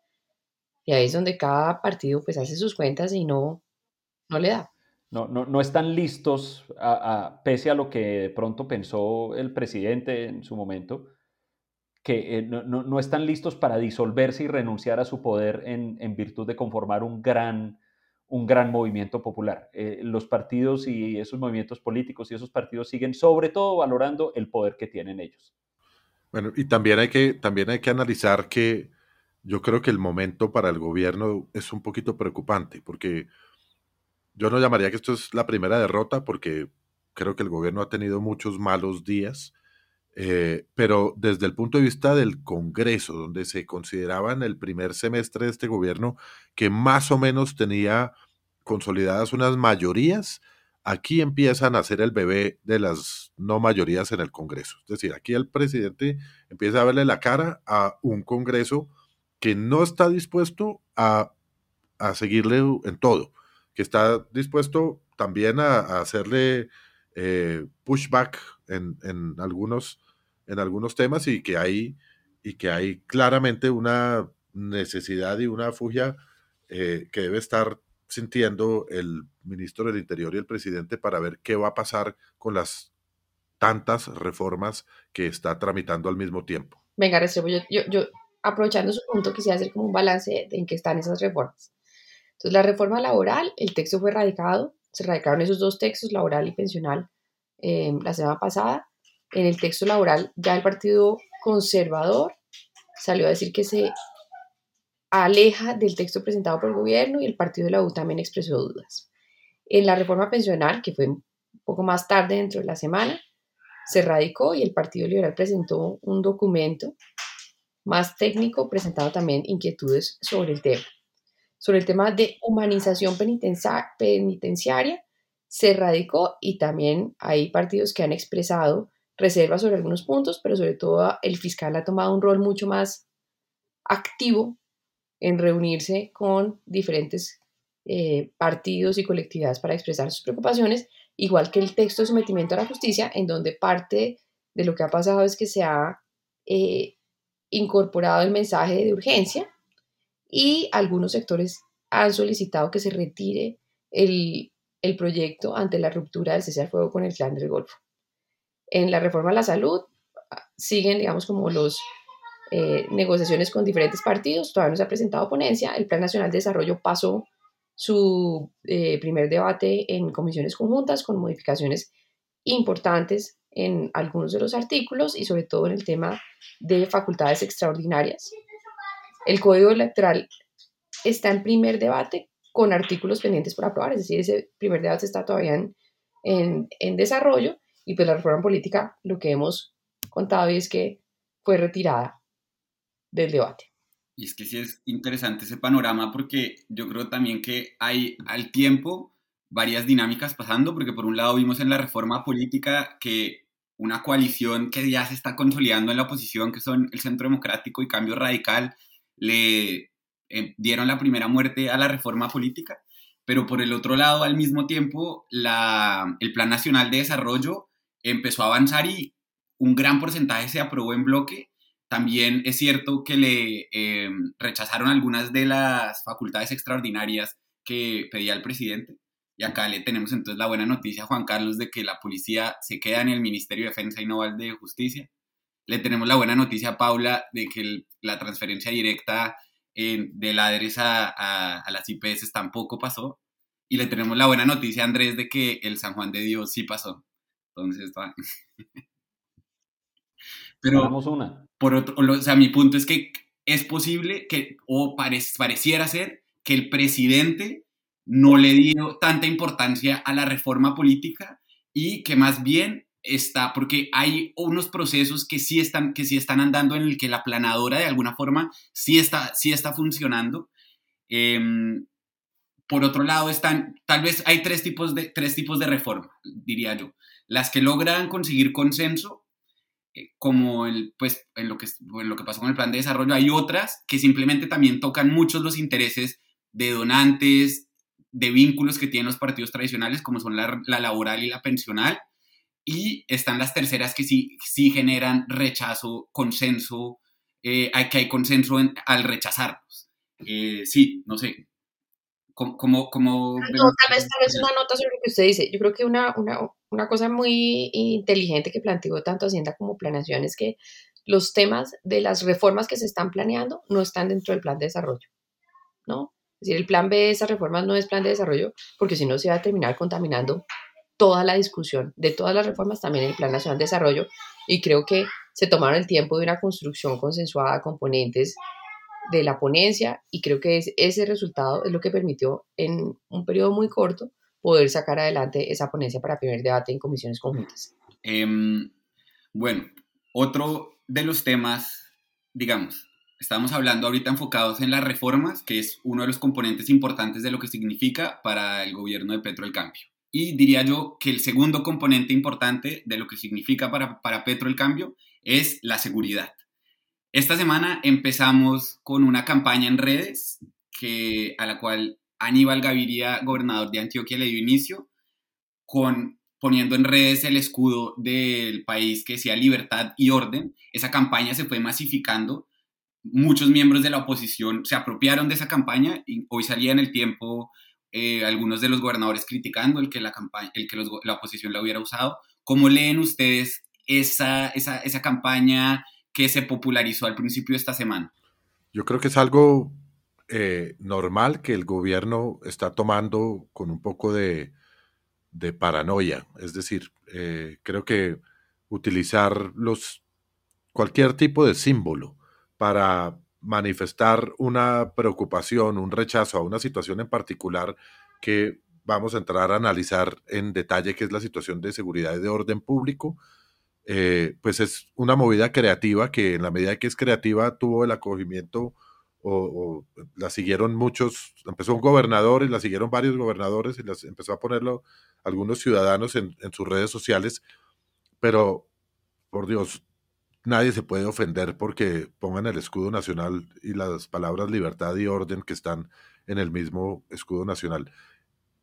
Y ahí es donde cada partido pues hace sus cuentas y no, no le da. No, no, no están listos, a, pese a lo que de pronto pensó el presidente en su momento, que eh, no, no, están listos para disolverse y renunciar a su poder en, en virtud de conformar un gran, un gran movimiento popular. Eh, los partidos y esos movimientos políticos y esos partidos siguen sobre todo valorando el poder que tienen ellos. Bueno, y también hay que, también hay que analizar que yo creo que el momento para el gobierno es un poquito preocupante, porque yo no llamaría que esto es la primera derrota, porque creo que el gobierno ha tenido muchos malos días, eh, pero desde el punto de vista del Congreso, donde se consideraba en el primer semestre de este gobierno que más o menos tenía consolidadas unas mayorías, aquí empiezan a ser el bebé de las no mayorías en el Congreso. Es decir, aquí el presidente empieza a verle la cara a un Congreso que no está dispuesto a, seguirle en todo, que está dispuesto también a, hacerle eh, pushback en, algunos, en algunos temas y que hay, y que hay claramente una necesidad y una fugia eh, que debe estar sintiendo el ministro del Interior y el presidente para ver qué va a pasar con las tantas reformas que está tramitando al mismo tiempo. Venga, Restrepo, yo, aprovechando su punto, quisiera hacer como un balance en qué están esas reformas. Entonces, la reforma laboral, el texto fue radicado, se radicaron esos dos textos, laboral y pensional, eh, la semana pasada. En el texto laboral, ya el Partido Conservador salió a decir que se aleja del texto presentado por el gobierno y el partido de la U también expresó dudas. En la reforma pensional, que fue un poco más tarde dentro de la semana, se radicó y el Partido Liberal presentó un documento más técnico presentado también inquietudes sobre el tema. Sobre el tema de humanización penitenciaria, se radicó y también hay partidos que han expresado reservas sobre algunos puntos, pero sobre todo el fiscal ha tomado un rol mucho más activo en reunirse con diferentes eh, partidos y colectividades para expresar sus preocupaciones, igual que el texto de sometimiento a la justicia, en donde parte de lo que ha pasado es que se ha eh, incorporado el mensaje de urgencia y algunos sectores han solicitado que se retire el, proyecto ante la ruptura del cese al fuego con el clan del Golfo. En la reforma a la salud siguen, digamos, como los eh, negociaciones con diferentes partidos, todavía no se ha presentado ponencia, el Plan Nacional de Desarrollo pasó su eh, primer debate en comisiones conjuntas con modificaciones importantes en algunos de los artículos y sobre todo en el tema de facultades extraordinarias. El Código Electoral está en primer debate con artículos pendientes por aprobar, es decir, ese primer debate está todavía en, en, en desarrollo y pues la reforma política, lo que hemos contado es que fue retirada del debate. Y es que sí es interesante ese panorama porque yo creo también que hay al tiempo varias dinámicas pasando, porque por un lado vimos en la reforma política que una coalición que ya se está consolidando en la oposición, que son el Centro Democrático y Cambio Radical, le eh, dieron la primera muerte a la reforma política, pero por el otro lado, al mismo tiempo, la, el Plan Nacional de Desarrollo empezó a avanzar y un gran porcentaje se aprobó en bloque también es cierto que le eh, rechazaron algunas de las facultades extraordinarias que pedía el presidente. Y acá le tenemos entonces la buena noticia a Juan Carlos de que la policía se queda en el Ministerio de Defensa y no al de Justicia. Le tenemos la buena noticia a Paula de que la transferencia directa eh, de la a, a, a, las IPS tampoco pasó. Y le tenemos la buena noticia a Andrés de que el San Juan de Dios sí pasó. Entonces, Pero, una. Por otro, o sea, mi punto es que es posible que, o pareciera ser, que el presidente no le dio tanta importancia a la reforma política y que más bien está, porque hay unos procesos que sí están, que sí están andando en el que la planadora de alguna forma sí está, sí está funcionando. Em, por otro lado, están, tal vez hay tres tipos, de, tres tipos de reforma, diría yo. Las que logran conseguir consenso eh, como el, pues, en, lo que, en lo que pasó con el plan de desarrollo, hay otras que simplemente también tocan muchos los intereses de donantes, de vínculos que tienen los partidos tradicionales, como son la, la laboral y la pensional, y están las terceras que sí, sí generan rechazo, consenso, eh, hay, que hay consenso al rechazarlos. Eh, sí, no sé. Como, como, como tal, vez, tal vez una nota sobre lo que usted dice. Yo creo que una, una, una cosa muy inteligente que planteó tanto Hacienda como Planeación es que los temas de las reformas que se están planeando no están dentro del plan de desarrollo, ¿no? Es decir, el plan B de esas reformas no es plan de desarrollo porque si no se va a terminar contaminando toda la discusión de todas las reformas también en el Plan Nacional de Desarrollo y creo que se tomaron el tiempo de una construcción consensuada, componentes de la ponencia y creo que ese resultado es lo que permitió en un periodo muy corto poder sacar adelante esa ponencia para primer debate en comisiones conjuntas. Em, bueno, otro de los temas, digamos, estamos hablando ahorita enfocados en las reformas, que es uno de los componentes importantes de lo que significa para el gobierno de Petro el cambio. Y diría yo que el segundo componente importante de lo que significa para, para Petro el cambio es la seguridad. Esta semana empezamos con una campaña en redes que, a la cual Aníbal Gaviria, gobernador de Antioquia, le dio inicio con poniendo en redes el escudo del país que decía libertad y orden. Esa campaña se fue masificando. Muchos miembros de la oposición se apropiaron de esa campaña y hoy salía en el tiempo eh, algunos de los gobernadores criticando el que la, campaña, el que la oposición la hubiera usado. ¿Cómo leen ustedes esa, esa, esa campaña que se popularizó al principio de esta semana? Yo creo que es algo eh, normal que el gobierno está tomando con un poco de, paranoia. Es decir, eh, creo que utilizar los, cualquier tipo de símbolo para manifestar una preocupación, un rechazo a una situación en particular que vamos a entrar a analizar en detalle, que es la situación de seguridad y de orden público, eh, pues es una movida creativa que en la medida que es creativa tuvo el acogimiento o, la siguieron muchos, empezó un gobernador y la siguieron varios gobernadores y las empezó a ponerlo algunos ciudadanos en, sus redes sociales, pero por Dios, nadie se puede ofender porque pongan el escudo nacional y las palabras libertad y orden que están en el mismo escudo nacional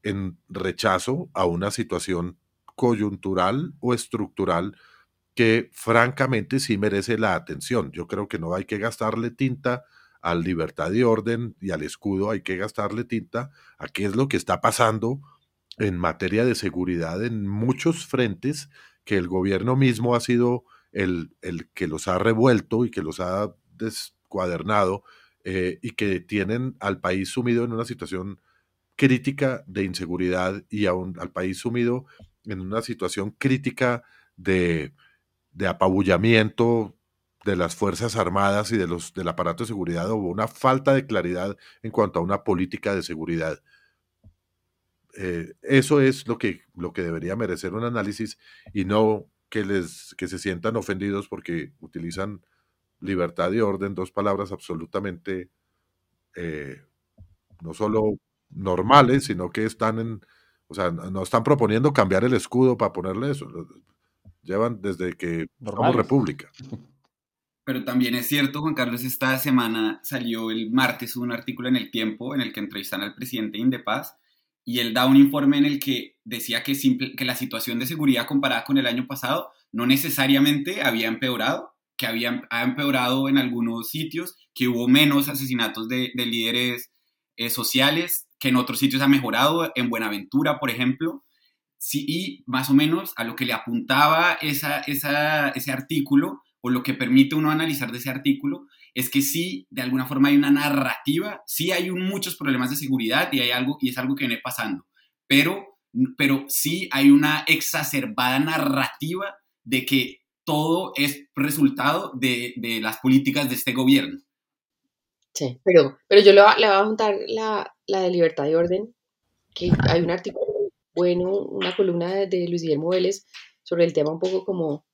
en rechazo a una situación coyuntural o estructural que francamente sí merece la atención. Yo creo que no hay que gastarle tinta al libertad y orden y al escudo hay que gastarle tinta a qué es lo que está pasando en materia de seguridad en muchos frentes que el gobierno mismo ha sido el, el que los ha revuelto y que los ha descuadernado eh, y que tienen al país sumido en una situación crítica de inseguridad y al país sumido en una situación crítica de, de apabullamiento de las Fuerzas Armadas y de los, del aparato de seguridad hubo una falta de claridad en cuanto a una política de seguridad. Eh, eso es lo que, lo que debería merecer un análisis y no que, les, que se sientan ofendidos porque utilizan libertad y orden, dos palabras absolutamente eh, no solo normales, sino que están en, o sea, no están proponiendo cambiar el escudo para ponerle eso. Llevan desde que somos república. Pero también es cierto, Juan Carlos, esta semana salió el martes un artículo en El Tiempo en el que entrevistan al presidente Indepaz y él da un informe en el que decía que, simple, que la situación de seguridad comparada con el año pasado no necesariamente había empeorado, que había ha empeorado en algunos sitios, que hubo menos asesinatos de, de líderes eh, sociales, que en otros sitios ha mejorado, en Buenaventura, por ejemplo. Sí, y más o menos a lo que le apuntaba esa, esa, ese artículo o lo que permite uno analizar de ese artículo es que sí, de alguna forma hay una narrativa, sí hay muchos problemas de seguridad y, hay algo, y es algo que viene pasando, pero, pero sí hay una exacerbada narrativa de que todo es resultado de, de las políticas de este gobierno. Sí, pero, pero yo le, voy a juntar la, la, de libertad y orden, que hay un artículo bueno, una columna de, Luis Guillermo Vélez sobre el tema un poco como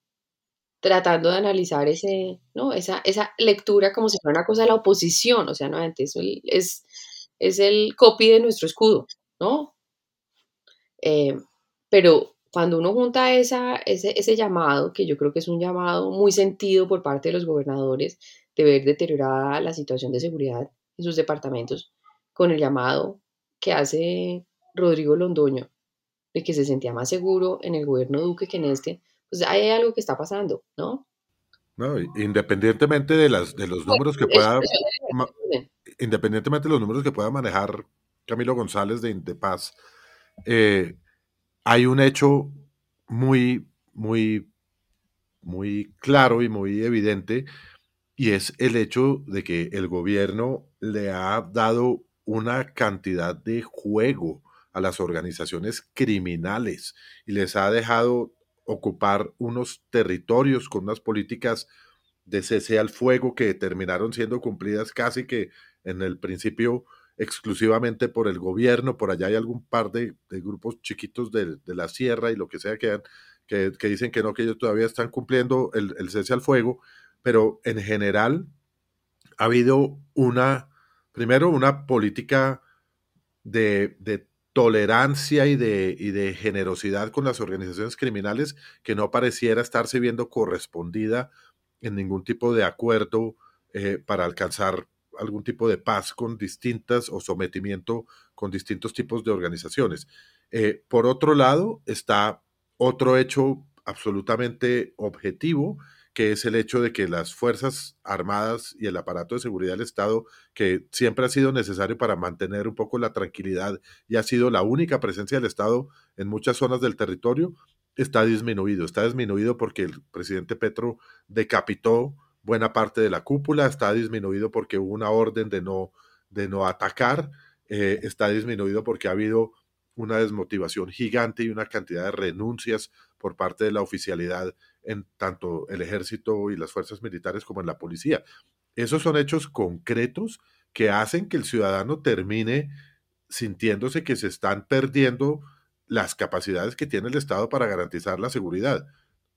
tratando de analizar ese, ¿no? esa, esa lectura como si fuera una cosa de la oposición, o sea, no, es, es, es el copy de nuestro escudo, ¿no? Eh, pero cuando uno junta esa, ese, ese llamado, que yo creo que es un llamado muy sentido por parte de los gobernadores de ver deteriorada la situación de seguridad en sus departamentos, con el llamado que hace Rodrigo Londoño de que se sentía más seguro en el gobierno Duque que en este, pues hay algo que está pasando, ¿no? No, independientemente de, las, de los números que pueda, independientemente de los números que pueda manejar Camilo González de, de Paz, eh, hay un hecho muy, muy, muy claro y muy evidente, y es el hecho de que el gobierno le ha dado una cantidad de juego a las organizaciones criminales y les ha dejado ocupar unos territorios con unas políticas de cese al fuego que terminaron siendo cumplidas casi que en el principio exclusivamente por el gobierno, por allá hay algún par de, grupos chiquitos de, la sierra y lo que sea que, que, que, dicen que no, que ellos todavía están cumpliendo el, cese al fuego, pero en general ha habido una, primero una política de tolerancia y de, y de generosidad con las organizaciones criminales que no pareciera estarse viendo correspondida en ningún tipo de acuerdo eh, para alcanzar algún tipo de paz con distintas o sometimiento con distintos tipos de organizaciones. Eh, por otro lado, está otro hecho absolutamente objetivo que es el hecho de que las Fuerzas Armadas y el aparato de seguridad del Estado, que siempre ha sido necesario para mantener un poco la tranquilidad y ha sido la única presencia del Estado en muchas zonas del territorio, está disminuido. Está disminuido porque el presidente Petro decapitó buena parte de la cúpula, está disminuido porque hubo una orden de no, de no atacar, eh, está disminuido porque ha habido una desmotivación gigante y una cantidad de renuncias por parte de la oficialidad en tanto el ejército y las fuerzas militares como en la policía. Esos son hechos concretos que hacen que el ciudadano termine sintiéndose que se están perdiendo las capacidades que tiene el Estado para garantizar la seguridad.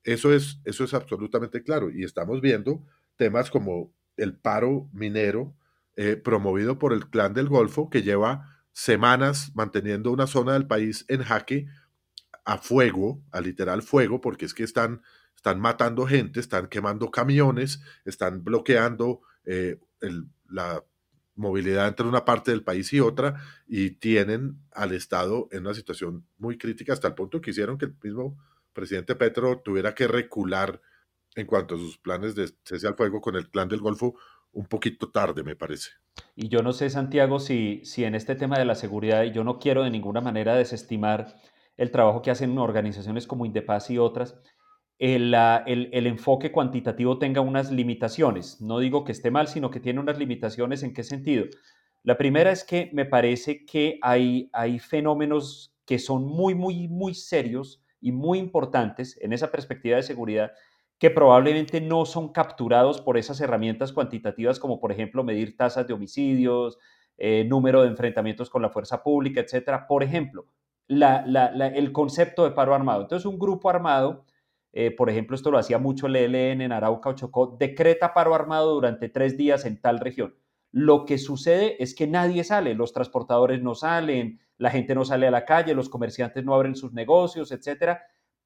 Eso es, eso es absolutamente claro. Y estamos viendo temas como el paro minero eh, promovido por el Clan del Golfo, que lleva semanas manteniendo una zona del país en jaque a fuego, a literal fuego, porque es que están están matando gente, están quemando camiones, están bloqueando eh, la movilidad entre una parte del país y otra y tienen al Estado en una situación muy crítica hasta el punto que hicieron que el mismo presidente Petro tuviera que recular en cuanto a sus planes de cese al fuego con el clan del Golfo un poquito tarde, me parece. Y yo no sé, Santiago, si, si en este tema de la seguridad, yo no quiero de ninguna manera desestimar el trabajo que hacen organizaciones como Indepaz y otras, el, el, enfoque cuantitativo tenga unas limitaciones. No digo que esté mal, sino que tiene unas limitaciones. ¿En qué sentido? La primera es que me parece que hay, hay fenómenos que son muy, muy, muy serios y muy importantes en esa perspectiva de seguridad que probablemente no son capturados por esas herramientas cuantitativas como por ejemplo medir tasas de homicidios, eh, número de enfrentamientos con la fuerza pública, etcétera. Por ejemplo, el concepto de paro armado. Entonces, un grupo armado, eh, por ejemplo, esto lo hacía mucho el ELN en Arauca o Chocó, decreta paro armado durante tres días en tal región. Lo que sucede es que nadie sale, los transportadores no salen, la gente no sale a la calle, los comerciantes no abren sus negocios, etcétera.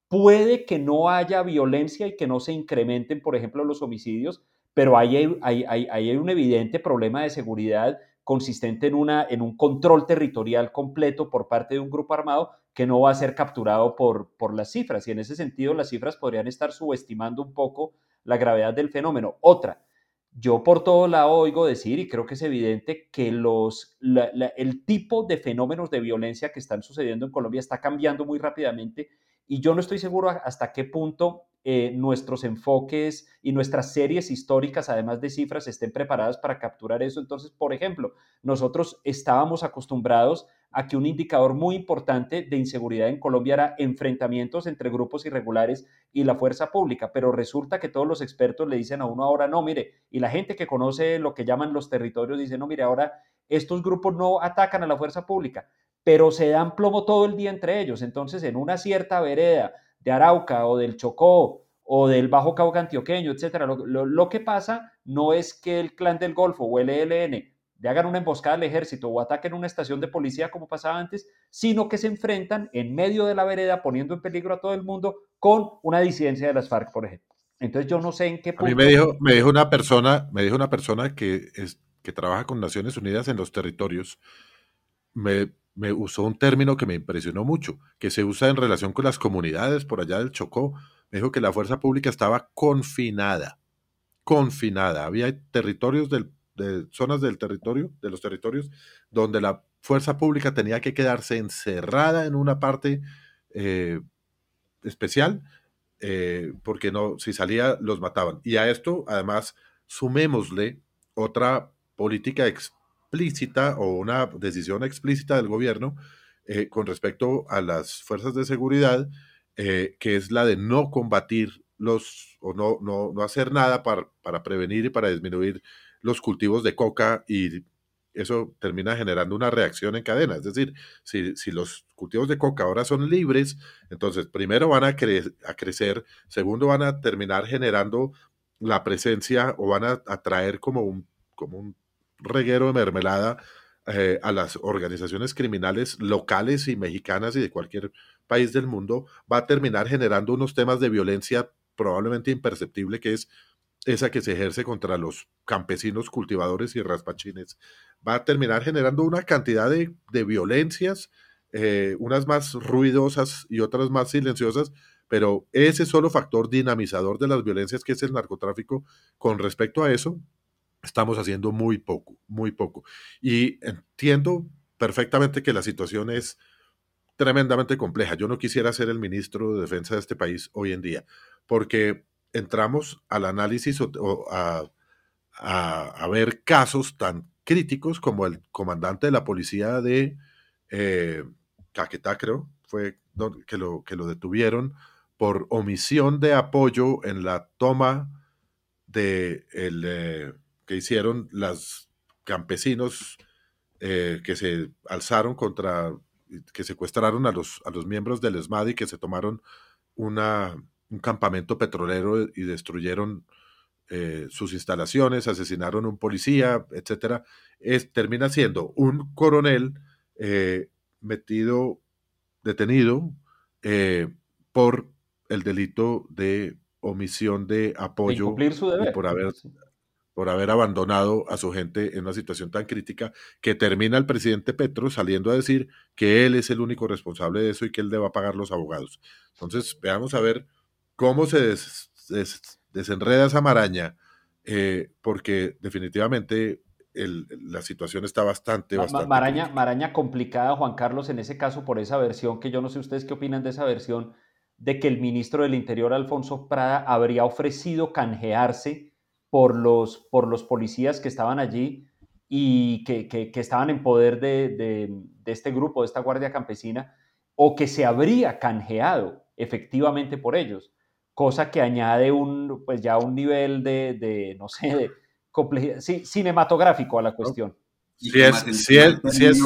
Puede que no haya violencia y que no se incrementen, por ejemplo, los homicidios, pero ahí hay, hay un evidente problema de seguridad consistente en, una, en un control territorial completo por parte de un grupo armado que no va a ser capturado por, por las cifras. Y en ese sentido, las cifras podrían estar subestimando un poco la gravedad del fenómeno. Otra, yo por todo lado oigo decir, y creo que es evidente, que los, el tipo de fenómenos de violencia que están sucediendo en Colombia está cambiando muy rápidamente y yo no estoy seguro hasta qué punto eh, nuestros enfoques y nuestras series históricas, además de cifras, estén preparadas para capturar eso. Entonces, por ejemplo, nosotros estábamos acostumbrados a que un indicador muy importante de inseguridad en Colombia era enfrentamientos entre grupos irregulares y la fuerza pública, pero resulta que todos los expertos le dicen a uno ahora, no, mire, y la gente que conoce lo que llaman los territorios dice, no, mire, ahora estos grupos no atacan a la fuerza pública, pero se dan plomo todo el día entre ellos. Entonces, en una cierta vereda, de Arauca o del Chocó o del Bajo Cauca antioqueño, etcétera. Lo, que pasa no es que el clan del Golfo o el ELN le hagan una emboscada al ejército o ataquen una estación de policía como pasaba antes, sino que se enfrentan en medio de la vereda poniendo en peligro a todo el mundo con una disidencia de las FARC, por ejemplo. Entonces yo no sé en qué punto... A mí me dijo, me dijo una persona, me dijo una persona que, es, que trabaja con Naciones Unidas en los territorios, me me usó un término que me impresionó mucho, que se usa en relación con las comunidades por allá del Chocó. Me dijo que la fuerza pública estaba confinada, confinada. Había territorios del, de zonas del territorio, de los territorios, donde la fuerza pública tenía que quedarse encerrada en una parte eh, especial, eh, porque no, si salía los mataban. Y a esto, además, sumémosle otra política o una decisión explícita del gobierno eh, con respecto a las fuerzas de seguridad, eh, que es la de no combatir los o no, no, no hacer nada para, para, prevenir y para disminuir los cultivos de coca y eso termina generando una reacción en cadena. Es decir, si, si los cultivos de coca ahora son libres, entonces primero van a, a crecer, segundo van a terminar generando la presencia o van a atraer como un, como un reguero de mermelada eh, a las organizaciones criminales locales y mexicanas y de cualquier país del mundo, va a terminar generando unos temas de violencia probablemente imperceptible, que es esa que se ejerce contra los campesinos cultivadores y raspachines. Va a terminar generando una cantidad de, violencias, eh, unas más ruidosas y otras más silenciosas, pero ese solo factor dinamizador de las violencias que es el narcotráfico, con respecto a eso, estamos haciendo muy poco, muy poco. Y entiendo perfectamente que la situación es tremendamente compleja. Yo no quisiera ser el ministro de Defensa de este país hoy en día, porque entramos al análisis o, a, ver casos tan críticos como el comandante de la policía de eh, Caquetá, creo, fue que lo, que lo detuvieron por omisión de apoyo en la toma de el, eh, que hicieron los campesinos eh, que se alzaron contra, que secuestraron a los, a los miembros del ESMAD y que se tomaron una, un campamento petrolero y destruyeron eh, sus instalaciones, asesinaron a un policía, etcétera, es, termina siendo un coronel eh, metido, detenido por el delito de omisión de apoyo y por haber por haber abandonado a su gente en una situación tan crítica, que termina el presidente Petro saliendo a decir que él es el único responsable de eso y que él deba pagar los abogados. Entonces, veamos a ver cómo se desenreda esa maraña, eh, porque definitivamente la situación está bastante, bastante. Maraña, maraña complicada, Juan Carlos, en ese caso, por esa versión, que yo no sé ustedes qué opinan de esa versión, de que el ministro del Interior, Alfonso Prada, habría ofrecido canjearse por los, por los policías que estaban allí y que, estaban en poder de, de, este grupo, de esta Guardia Campesina, o que se habría canjeado efectivamente por ellos, cosa que añade un, pues ya un nivel de, no sé, de complejidad, cinematográfico a la cuestión. Sí, es, sí, es, es,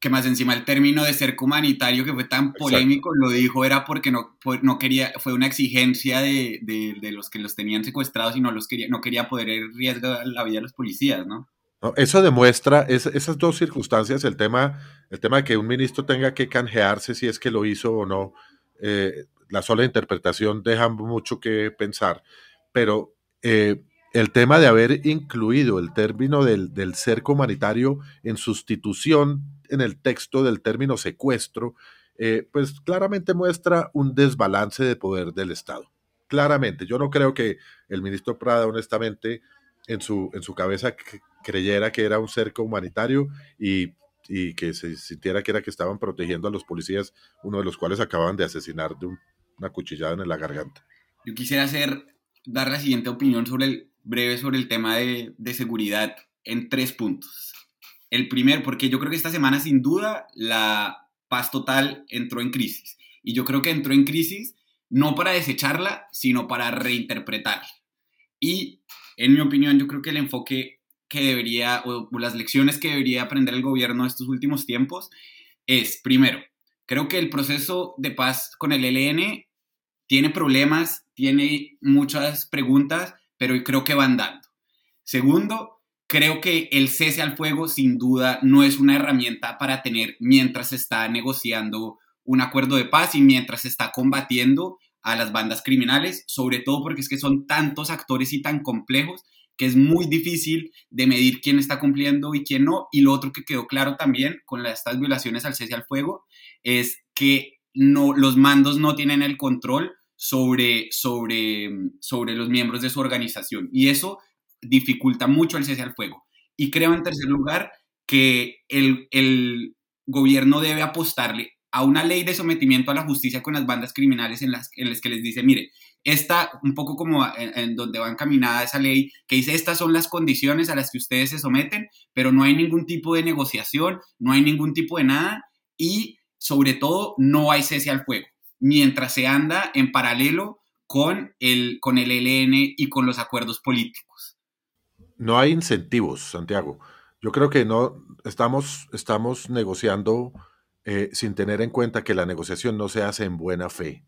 que más encima el término de ser humanitario que fue tan polémico, lo dijo era porque no, no quería, fue una exigencia de, de, los que los tenían secuestrados y no, los quería, no quería poder arriesgar la vida de los policías, ¿no? eso demuestra esas dos circunstancias, el tema, el tema de que un ministro tenga que canjearse si es que lo hizo o no, eh, la sola interpretación deja mucho que pensar, pero eh, el tema de haber incluido el término del, del cerco humanitario en sustitución en el texto del término secuestro, eh, pues claramente muestra un desbalance de poder del Estado. Claramente, yo no creo que el ministro Prada, honestamente, en su, en su cabeza creyera que era un cerco humanitario y, y, que se sintiera que era que estaban protegiendo a los policías, uno de los cuales acababan de asesinar de una cuchillada en la garganta. Yo quisiera hacer, dar la siguiente opinión sobre el, breve sobre el tema de, de seguridad en tres puntos. El primer, porque yo creo que esta semana sin duda la paz total entró en crisis. Y yo creo que entró en crisis no para desecharla, sino para reinterpretarla. Y en mi opinión, yo creo que el enfoque que debería, o, las lecciones que debería aprender el gobierno estos últimos tiempos es, primero, creo que el proceso de paz con el ELN tiene problemas, tiene muchas preguntas, pero creo que van dando. Segundo, creo que el cese al fuego sin duda no es una herramienta para tener mientras se está negociando un acuerdo de paz y mientras se está combatiendo a las bandas criminales, sobre todo porque es que son tantos actores y tan complejos que es muy difícil de medir quién está cumpliendo y quién no. Y lo otro que quedó claro también con estas violaciones al cese al fuego es que no, los mandos no tienen el control sobre, sobre, sobre los miembros de su organización. Y eso dificulta mucho el cese al fuego. Y creo, en tercer lugar, que el, el gobierno debe apostarle a una ley de sometimiento a la justicia con las bandas criminales en las, en las que les dice, mire, esta, un poco como en, donde va encaminada esa ley, que dice, estas son las condiciones a las que ustedes se someten, pero no hay ningún tipo de negociación, no hay ningún tipo de nada y sobre todo no hay cese al fuego, mientras se anda en paralelo con el, con el ELN y con los acuerdos políticos no hay incentivos, Santiago. Yo creo que no estamos, estamos negociando eh, sin tener en cuenta que la negociación no se hace en buena fe.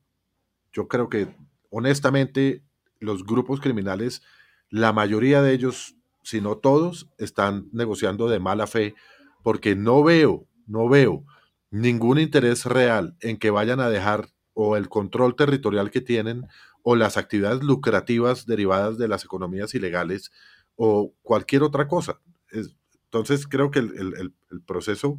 Yo creo que, honestamente, los grupos criminales, la mayoría de ellos, si no todos, están negociando de mala fe porque no veo, no veo ningún interés real en que vayan a dejar o el control territorial que tienen o las actividades lucrativas derivadas de las economías ilegales o cualquier otra cosa. Entonces creo que el, proceso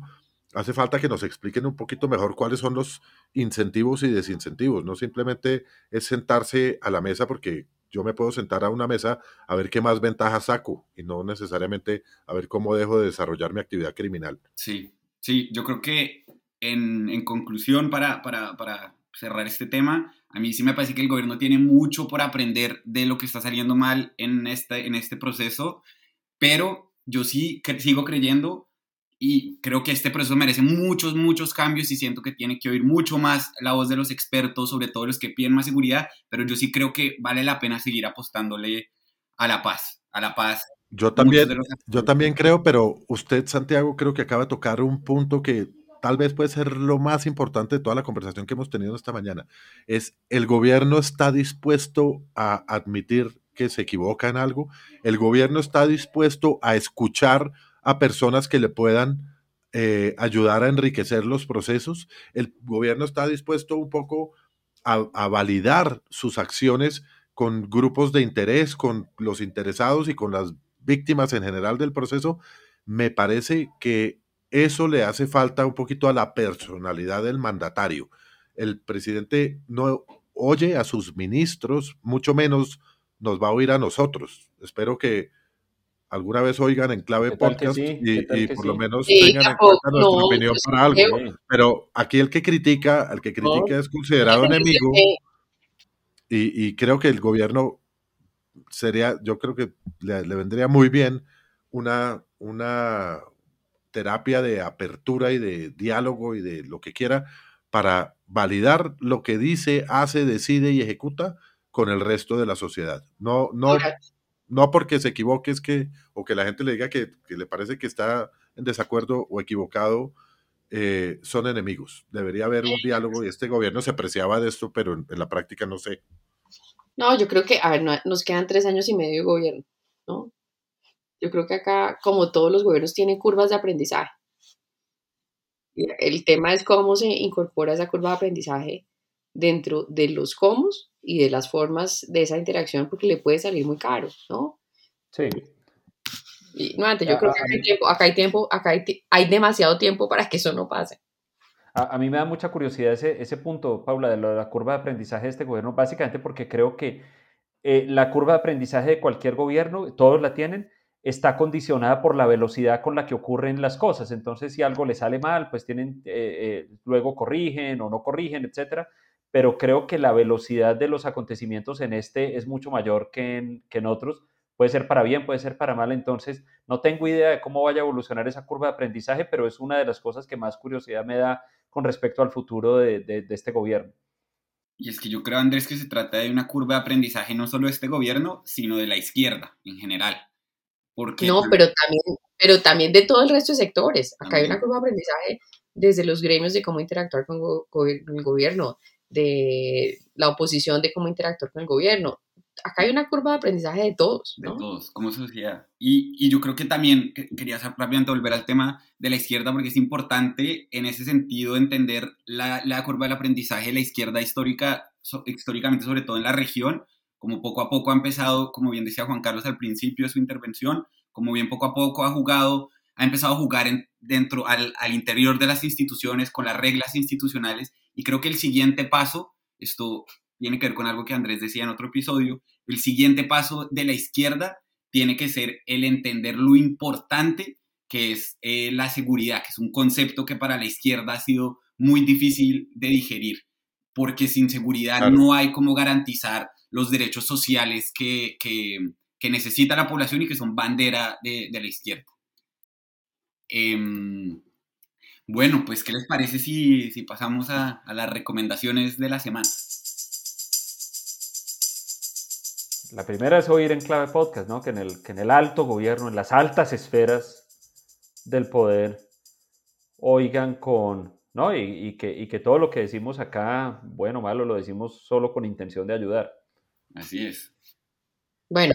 hace falta que nos expliquen un poquito mejor cuáles son los incentivos y desincentivos. No simplemente es sentarse a la mesa porque yo me puedo sentar a una mesa a ver qué más ventajas saco y no necesariamente a ver cómo dejo de desarrollar mi actividad criminal. Sí, sí, yo creo que en, conclusión para, para, para cerrar este tema, a mí sí me parece que el gobierno tiene mucho por aprender de lo que está saliendo mal en este, en este proceso, pero yo sí sigo creyendo y creo que este proceso merece muchos, muchos cambios y siento que tiene que oír mucho más la voz de los expertos, sobre todo los que piden más seguridad, pero yo sí creo que vale la pena seguir apostándole a la paz, a la paz. Yo también, yo también creo, pero usted, Santiago, creo que acaba de tocar un punto que tal vez puede ser lo más importante de toda la conversación que hemos tenido esta mañana, es el gobierno está dispuesto a admitir que se equivoca en algo, el gobierno está dispuesto a escuchar a personas que le puedan eh, ayudar a enriquecer los procesos, el gobierno está dispuesto un poco a, a validar sus acciones con grupos de interés, con los interesados y con las víctimas en general del proceso, me parece que eso le hace falta un poquito a la personalidad del mandatario. El presidente no oye a sus ministros, mucho menos nos va a oír a nosotros. Espero que alguna vez oigan en clave ¿Qué tal que podcast sí? y, ¿Qué tal y que por lo menos Sí, tengan en cuenta nuestra no, opinión pues, para algo. Pero aquí el que critica, el que critica es considerado enemigo y, y creo que el gobierno sería, yo creo que le, le vendría muy bien una, una terapia de apertura y de diálogo y de lo que quiera para validar lo que dice, hace, decide y ejecuta con el resto de la sociedad. No, no, no porque se equivoque es que, o que la gente le diga que, que le parece que está en desacuerdo o equivocado, eh, son enemigos. Debería haber un diálogo y este gobierno se apreciaba de esto, pero en, en la práctica no sé. No, yo creo que, a ver, no- nos quedan tres años y medio de gobierno, ¿no? Yo creo que acá, como todos los gobiernos, tienen curvas de aprendizaje. El tema es cómo se incorpora esa curva de aprendizaje dentro de los cómo y de las formas de esa interacción, porque le puede salir muy caro, ¿no? Sí. Y nuevamente, yo A- creo que acá hay tiempo, acá hay tiempo, acá hay, hay demasiado tiempo para que eso no pase. A, a mí me da mucha curiosidad ese, ese punto, Paula, de lo de la curva de aprendizaje de este gobierno, básicamente porque creo que eh, la curva de aprendizaje de cualquier gobierno, todos la tienen, está condicionada por la velocidad con la que ocurren las cosas. Entonces, si algo le sale mal, pues tienen, eh, eh, luego corrigen o no corrigen, etcétera. Pero creo que la velocidad de los acontecimientos en este es mucho mayor que en, que en otros. Puede ser para bien, puede ser para mal. Entonces, no tengo idea de cómo vaya a evolucionar esa curva de aprendizaje, pero es una de las cosas que más curiosidad me da con respecto al futuro de, de- de este gobierno. Y es que yo creo, Andrés, que se trata de una curva de aprendizaje no solo de este gobierno, sino de la izquierda en general. Porque No, pero también, pero también de todo el resto de sectores. Acá hay También. una curva de aprendizaje desde los gremios de cómo interactuar con, con el gobierno, de la oposición de cómo interactuar con el gobierno. Acá hay una curva de aprendizaje de todos, de ¿no? todos, como sociedad. Y, y yo creo que también que- quería rápidamente volver al tema de la izquierda, porque es importante en ese sentido entender la, la curva del aprendizaje de la izquierda histórica, so- históricamente, sobre todo en la región, como poco a poco ha empezado, como bien decía Juan Carlos al principio de su intervención, como bien poco a poco ha jugado, ha empezado a jugar en- dentro, al, al interior de las instituciones, con las reglas institucionales, y creo que el siguiente paso, esto tiene que ver con algo que Andrés decía en otro episodio, el siguiente paso de la izquierda tiene que ser el entender lo importante que es eh, la seguridad, que es un concepto que para la izquierda ha sido muy difícil de digerir, porque sin seguridad Claro. no hay cómo garantizar los derechos sociales que, que- necesita la población y que son bandera de, la izquierda. Em, bueno, pues, ¿qué les parece si, pasamos a, a las recomendaciones de la semana? La primera es oír en clave podcast, ¿no? Que en el, que en el alto gobierno, en las altas esferas del poder, oigan con, ¿no? Y, y que, y que todo lo que decimos acá, bueno o malo, lo decimos solo con intención de ayudar. Así es. Bueno,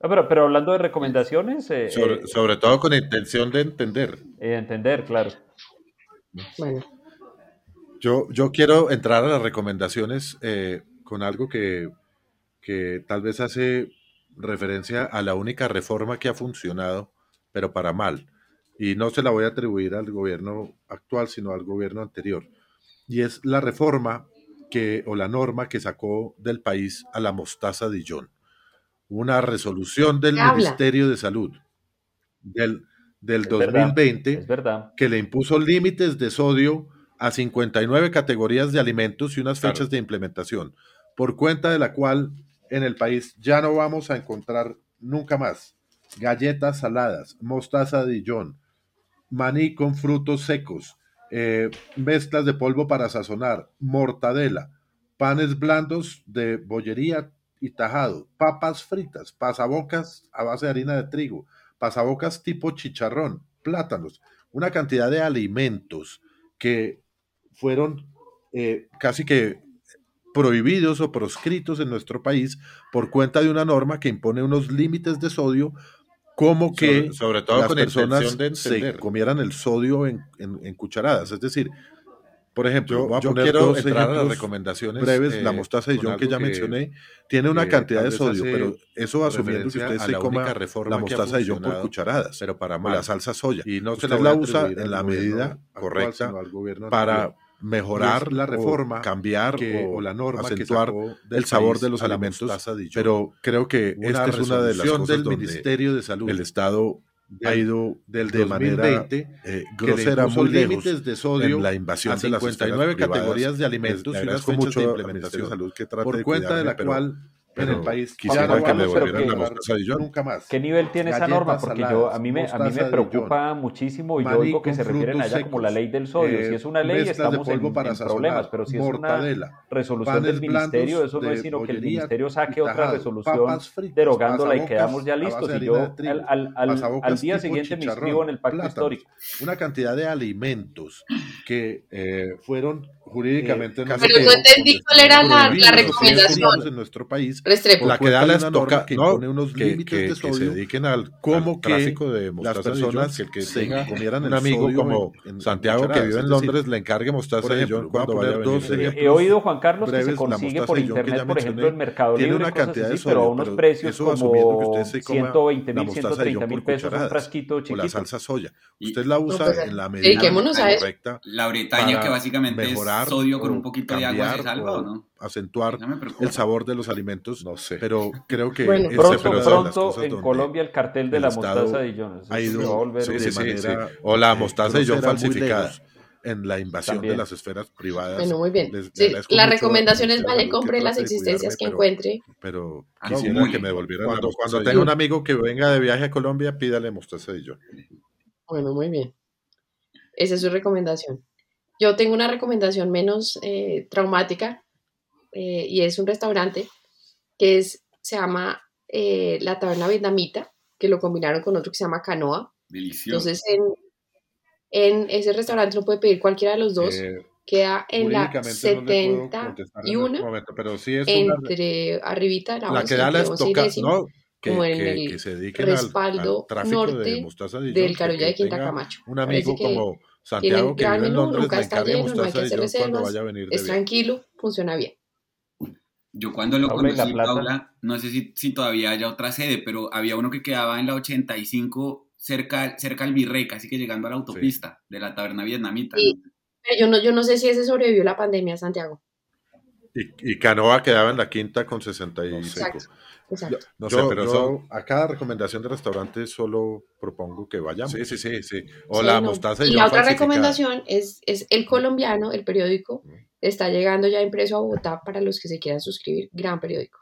Ah, pero, pero hablando de recomendaciones, eh, Sobre, eh, sobre todo con intención de entender. eh, entender, claro. bueno. Yo, yo quiero entrar a las recomendaciones eh, con algo que, que tal vez hace referencia a la única reforma que ha funcionado, pero para mal. Y no se la voy a atribuir al gobierno actual, sino al gobierno anterior. Y es la reforma que, o la norma que sacó del país a la mostaza Dijon. Una resolución del. Ministerio de Salud del, del Es verdad, 2020 Es verdad. que le impuso límites de sodio a 59 categorías de alimentos y unas Claro. fechas de implementación, por cuenta de la cual en el país ya no vamos a encontrar nunca más galletas saladas, mostaza de Dijon, maní con frutos secos, eh, mezclas de polvo para sazonar, mortadela, panes blandos de bollería y tajado, papas fritas, pasabocas a base de harina de trigo, pasabocas tipo chicharrón, plátanos, una cantidad de alimentos que fueron eh, casi que prohibidos o proscritos en nuestro país por cuenta de una norma que impone unos límites de sodio como que Sobre- sobre todo las con personas de se comieran el sodio en, en- en cucharadas. Es decir, por ejemplo, Yo- voy a yo poner quiero dos entrar a las recomendaciones, breves. eh, la mostaza de Dijon que ya mencioné tiene una cantidad de sodio, pero eso asumiendo que usted se la coma la mostaza de Dijon por cucharadas, pero para o mal. la salsa soya. Y no se usted la voy la a usa en la medida correcta para mejorar la reforma, cambiar o, la norma, acentuar el sabor de los alimentos, pero creo que esta es una de las cosas del Ministerio de Salud. El Estado ha ido del de 2020, manera eh, grosera muy límites de sodio en la invasión a 59 de las categorías de alimentos y unas fechas de implementación de salud que por cuenta de la cual en el país. Quisiera que me volvieran la mostaza nunca más. ¿Qué nivel tiene esa norma? Porque yo, a, mí me, a mí me preocupa muchísimo y yo digo que se refieren allá como la ley del sodio. si es una ley, estamos en, en problemas, pero si es una resolución del ministerio, eso no es sino que el ministerio saque otra resolución derogándola y quedamos ya listos. Y yo al, al, al día siguiente me inscribo en el pacto histórico. Una cantidad de alimentos que eh, fueron jurídicamente eh, no Pero no entendí cuál era la, la recomendación. En nuestro país, la que da les toca que no, unos que, que, que, se dediquen al cómo tráfico de las personas que, que tenga, comieran un amigo como en, Santiago que vive en Londres le encargue mostaza de John cuando vaya a venir. He oído Juan Carlos que se consigue por internet, por ejemplo, en Mercado Libre, una cantidad de pero a unos precios como 120 mil, 130 mil pesos un frasquito chiquito. La salsa soya. Usted la usa en la medida correcta. La Bretaña que básicamente es sodio con un poquito de agua se salva o, no? Acentuar el sabor de los alimentos, no sé. Pero creo que bueno, pronto, pronto en Colombia el cartel de la mostaza de Jones ha ido sí, sí, sí, o la mostaza de John falsificada en la invasión de las esferas privadas. Bueno, muy bien. la recomendación es vale, compre las existencias que encuentre. Pero quisiera que me devolvieran cuando, cuando tenga un amigo que venga de viaje a Colombia, pídale mostaza de John. Bueno, muy bien. Esa es su recomendación. Yo tengo una recomendación menos eh, traumática eh, y es un restaurante que es, se llama eh, La Taberna Vietnamita, que lo combinaron con otro que se llama Canoa. Delicioso. Entonces, en, en ese restaurante lo puede pedir cualquiera de los dos. Queda en la 71 no este pero sí es entre arribita la, la que da la estoca, no, que, como en el que, se respaldo al, al norte de del Carulla de Quinta Camacho. Un amigo como Santiago que vive en Londres, nunca está lleno, no hay que hacer reservas, vaya a venir es tranquilo, funciona bien. Yo cuando lo conocí, Paula, no sé si, si, todavía haya otra sede, pero había uno que quedaba en la 85 cerca, cerca al Virrey, casi que llegando a la autopista de la taberna vietnamita. Sí. Pero yo no, yo no sé si ese sobrevivió la pandemia, Santiago. Y, y Canoa quedaba en la quinta con 65. Exacto. No sé, pero yo, a cada recomendación de restaurante solo propongo que vayamos. Sí, sí, sí, sí. O la mostaza y, y la otra recomendación es, es El Colombiano, el periódico. Está llegando ya impreso a Bogotá para los que se quieran suscribir. Gran periódico.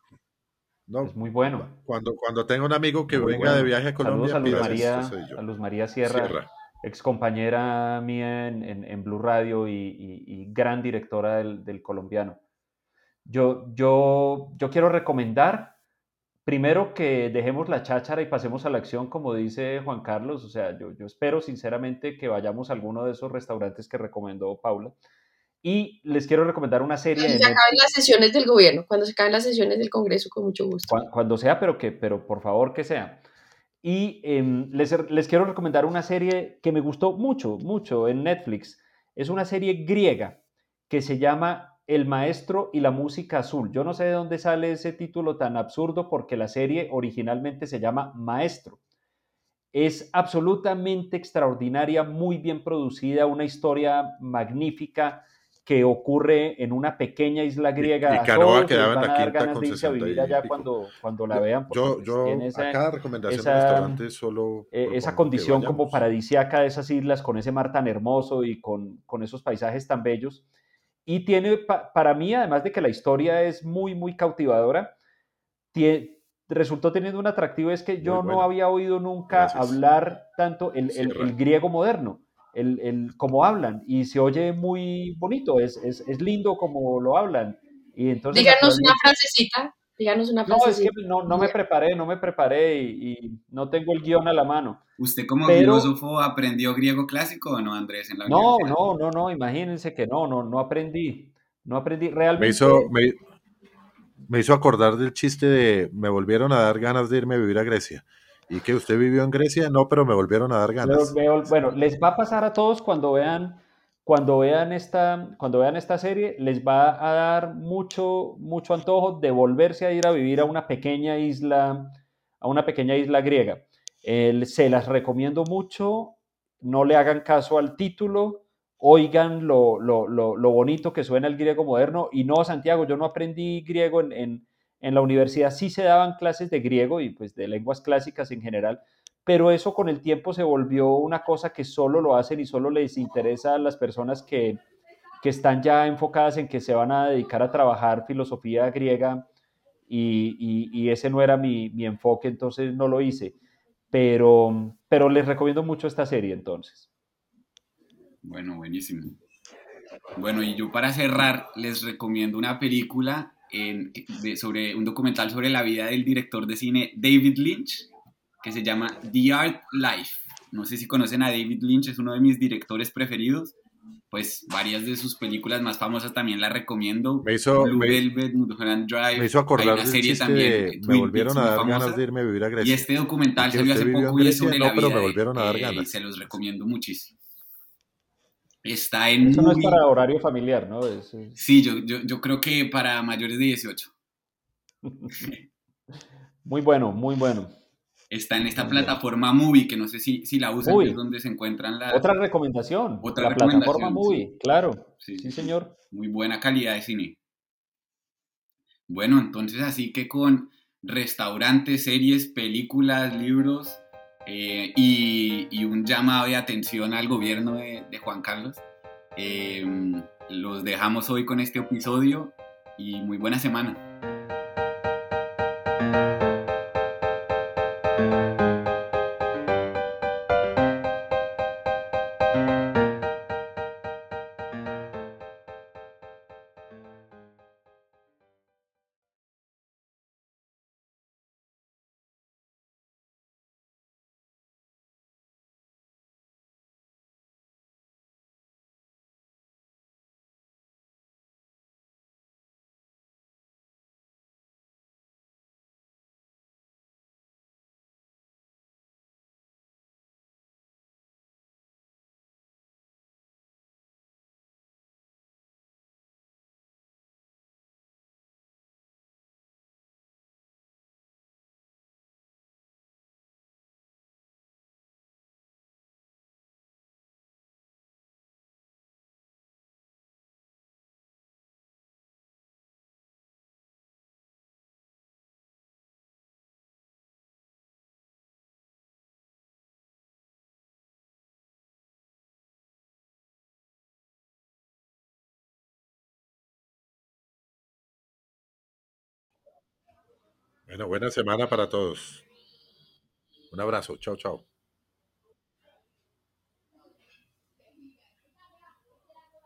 No, es muy bueno. Cuando, cuando tenga un amigo que venga de viaje a Colombia, Saludos a Luz María, a Luz María Sierra, ex compañera mía en, en, Blue Radio y, y, gran directora del, del colombiano. Yo, yo, yo quiero recomendar primero que dejemos la cháchara y pasemos a la acción, como dice Juan Carlos. O sea, yo, yo espero sinceramente que vayamos a alguno de esos restaurantes que recomendó Paula. Y les quiero recomendar una serie. Cuando se acaben las sesiones del gobierno, cuando se acaben las sesiones del Congreso, con mucho gusto. Cuando, sea, pero, que, pero por favor que sea. Y em, les, les quiero recomendar una serie que me gustó mucho, mucho en Netflix. Es una serie griega que se llama el maestro y la música azul. Yo no sé de dónde sale ese título tan absurdo porque la serie originalmente se llama Maestro. Es absolutamente extraordinaria, muy bien producida, una historia magnífica que ocurre en una pequeña isla griega. Y, quedaba en la quinta con de vivir allá cuando, cuando la vean. Yo, yo a cada recomendación esa, de restaurante solo... Eh, esa condición como paradisiaca de esas islas, con ese mar tan hermoso y con, con esos paisajes tan bellos. Y tiene, para mí, además de que la historia es muy, muy cautivadora, tiene, resultó teniendo un atractivo, es que yo no había oído nunca hablar tanto el, el, griego moderno, el, el, como hablan, y se oye muy bonito, es, es, es lindo como lo hablan. Y entonces, Díganos una frasecita Díganos una No, es que no, no me preparé, no me preparé y, no tengo el guion a la mano. ¿Usted como filósofo aprendió griego clásico o no, Andrés? En la no, no, no, no, imagínense que no, no, no aprendí. No aprendí realmente. Me hizo, me, hizo acordar del chiste de me volvieron a dar ganas de irme a vivir a Grecia. ¿Y que usted vivió en Grecia? No, pero me volvieron a dar ganas. bueno, les va a pasar a todos cuando vean cuando vean esta, cuando vean esta serie, les va a dar mucho, mucho antojo de volverse a ir a vivir a una pequeña isla, a una pequeña isla griega. se las recomiendo mucho, no le hagan caso al título, oigan lo, bonito que suena el griego moderno. Y no, Santiago, yo no aprendí griego en, en, la universidad, sí se daban clases de griego y pues de lenguas clásicas en general, pero eso con el tiempo se volvió una cosa que solo lo hacen y solo les interesa a las personas que, que están ya enfocadas en que se van a dedicar a trabajar filosofía griega y, y, ese no era mi, mi, enfoque, entonces no lo hice. Pero, pero les recomiendo mucho esta serie entonces. Bueno, buenísimo. Bueno, y yo para cerrar les recomiendo una película en, sobre un documental sobre la vida del director de cine David Lynch, que se llama The Art Life. No sé si conocen a David Lynch, es uno de mis directores preferidos. Pues varias de sus películas más famosas también las recomiendo. Me hizo, Blue Velvet, Mulholland Drive. Me hizo acordar una serie también. me volvieron a dar ganas de irme a vivir a Grecia. Y este documental salió hace poco y es sobre no, la pero me volvieron a dar ganas. Y se los recomiendo muchísimo. Está en. Eso no es para horario familiar, ¿no? Sí, yo, yo, yo, creo que para mayores de 18. muy bueno, muy bueno. Está en esta plataforma Movie, que no sé si, si la usan, es donde se encuentran las. Otra recomendación. Otra la plataforma Movie, claro. Sí, sí, señor. Muy buena calidad de cine. Bueno, entonces así que con restaurantes, series, películas, libros eh, y, un llamado de atención al gobierno de, Juan Carlos. Em, los dejamos hoy con este episodio y muy buena semana. Bueno, buena semana para todos. Un abrazo. Chao, chao.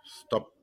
Stop.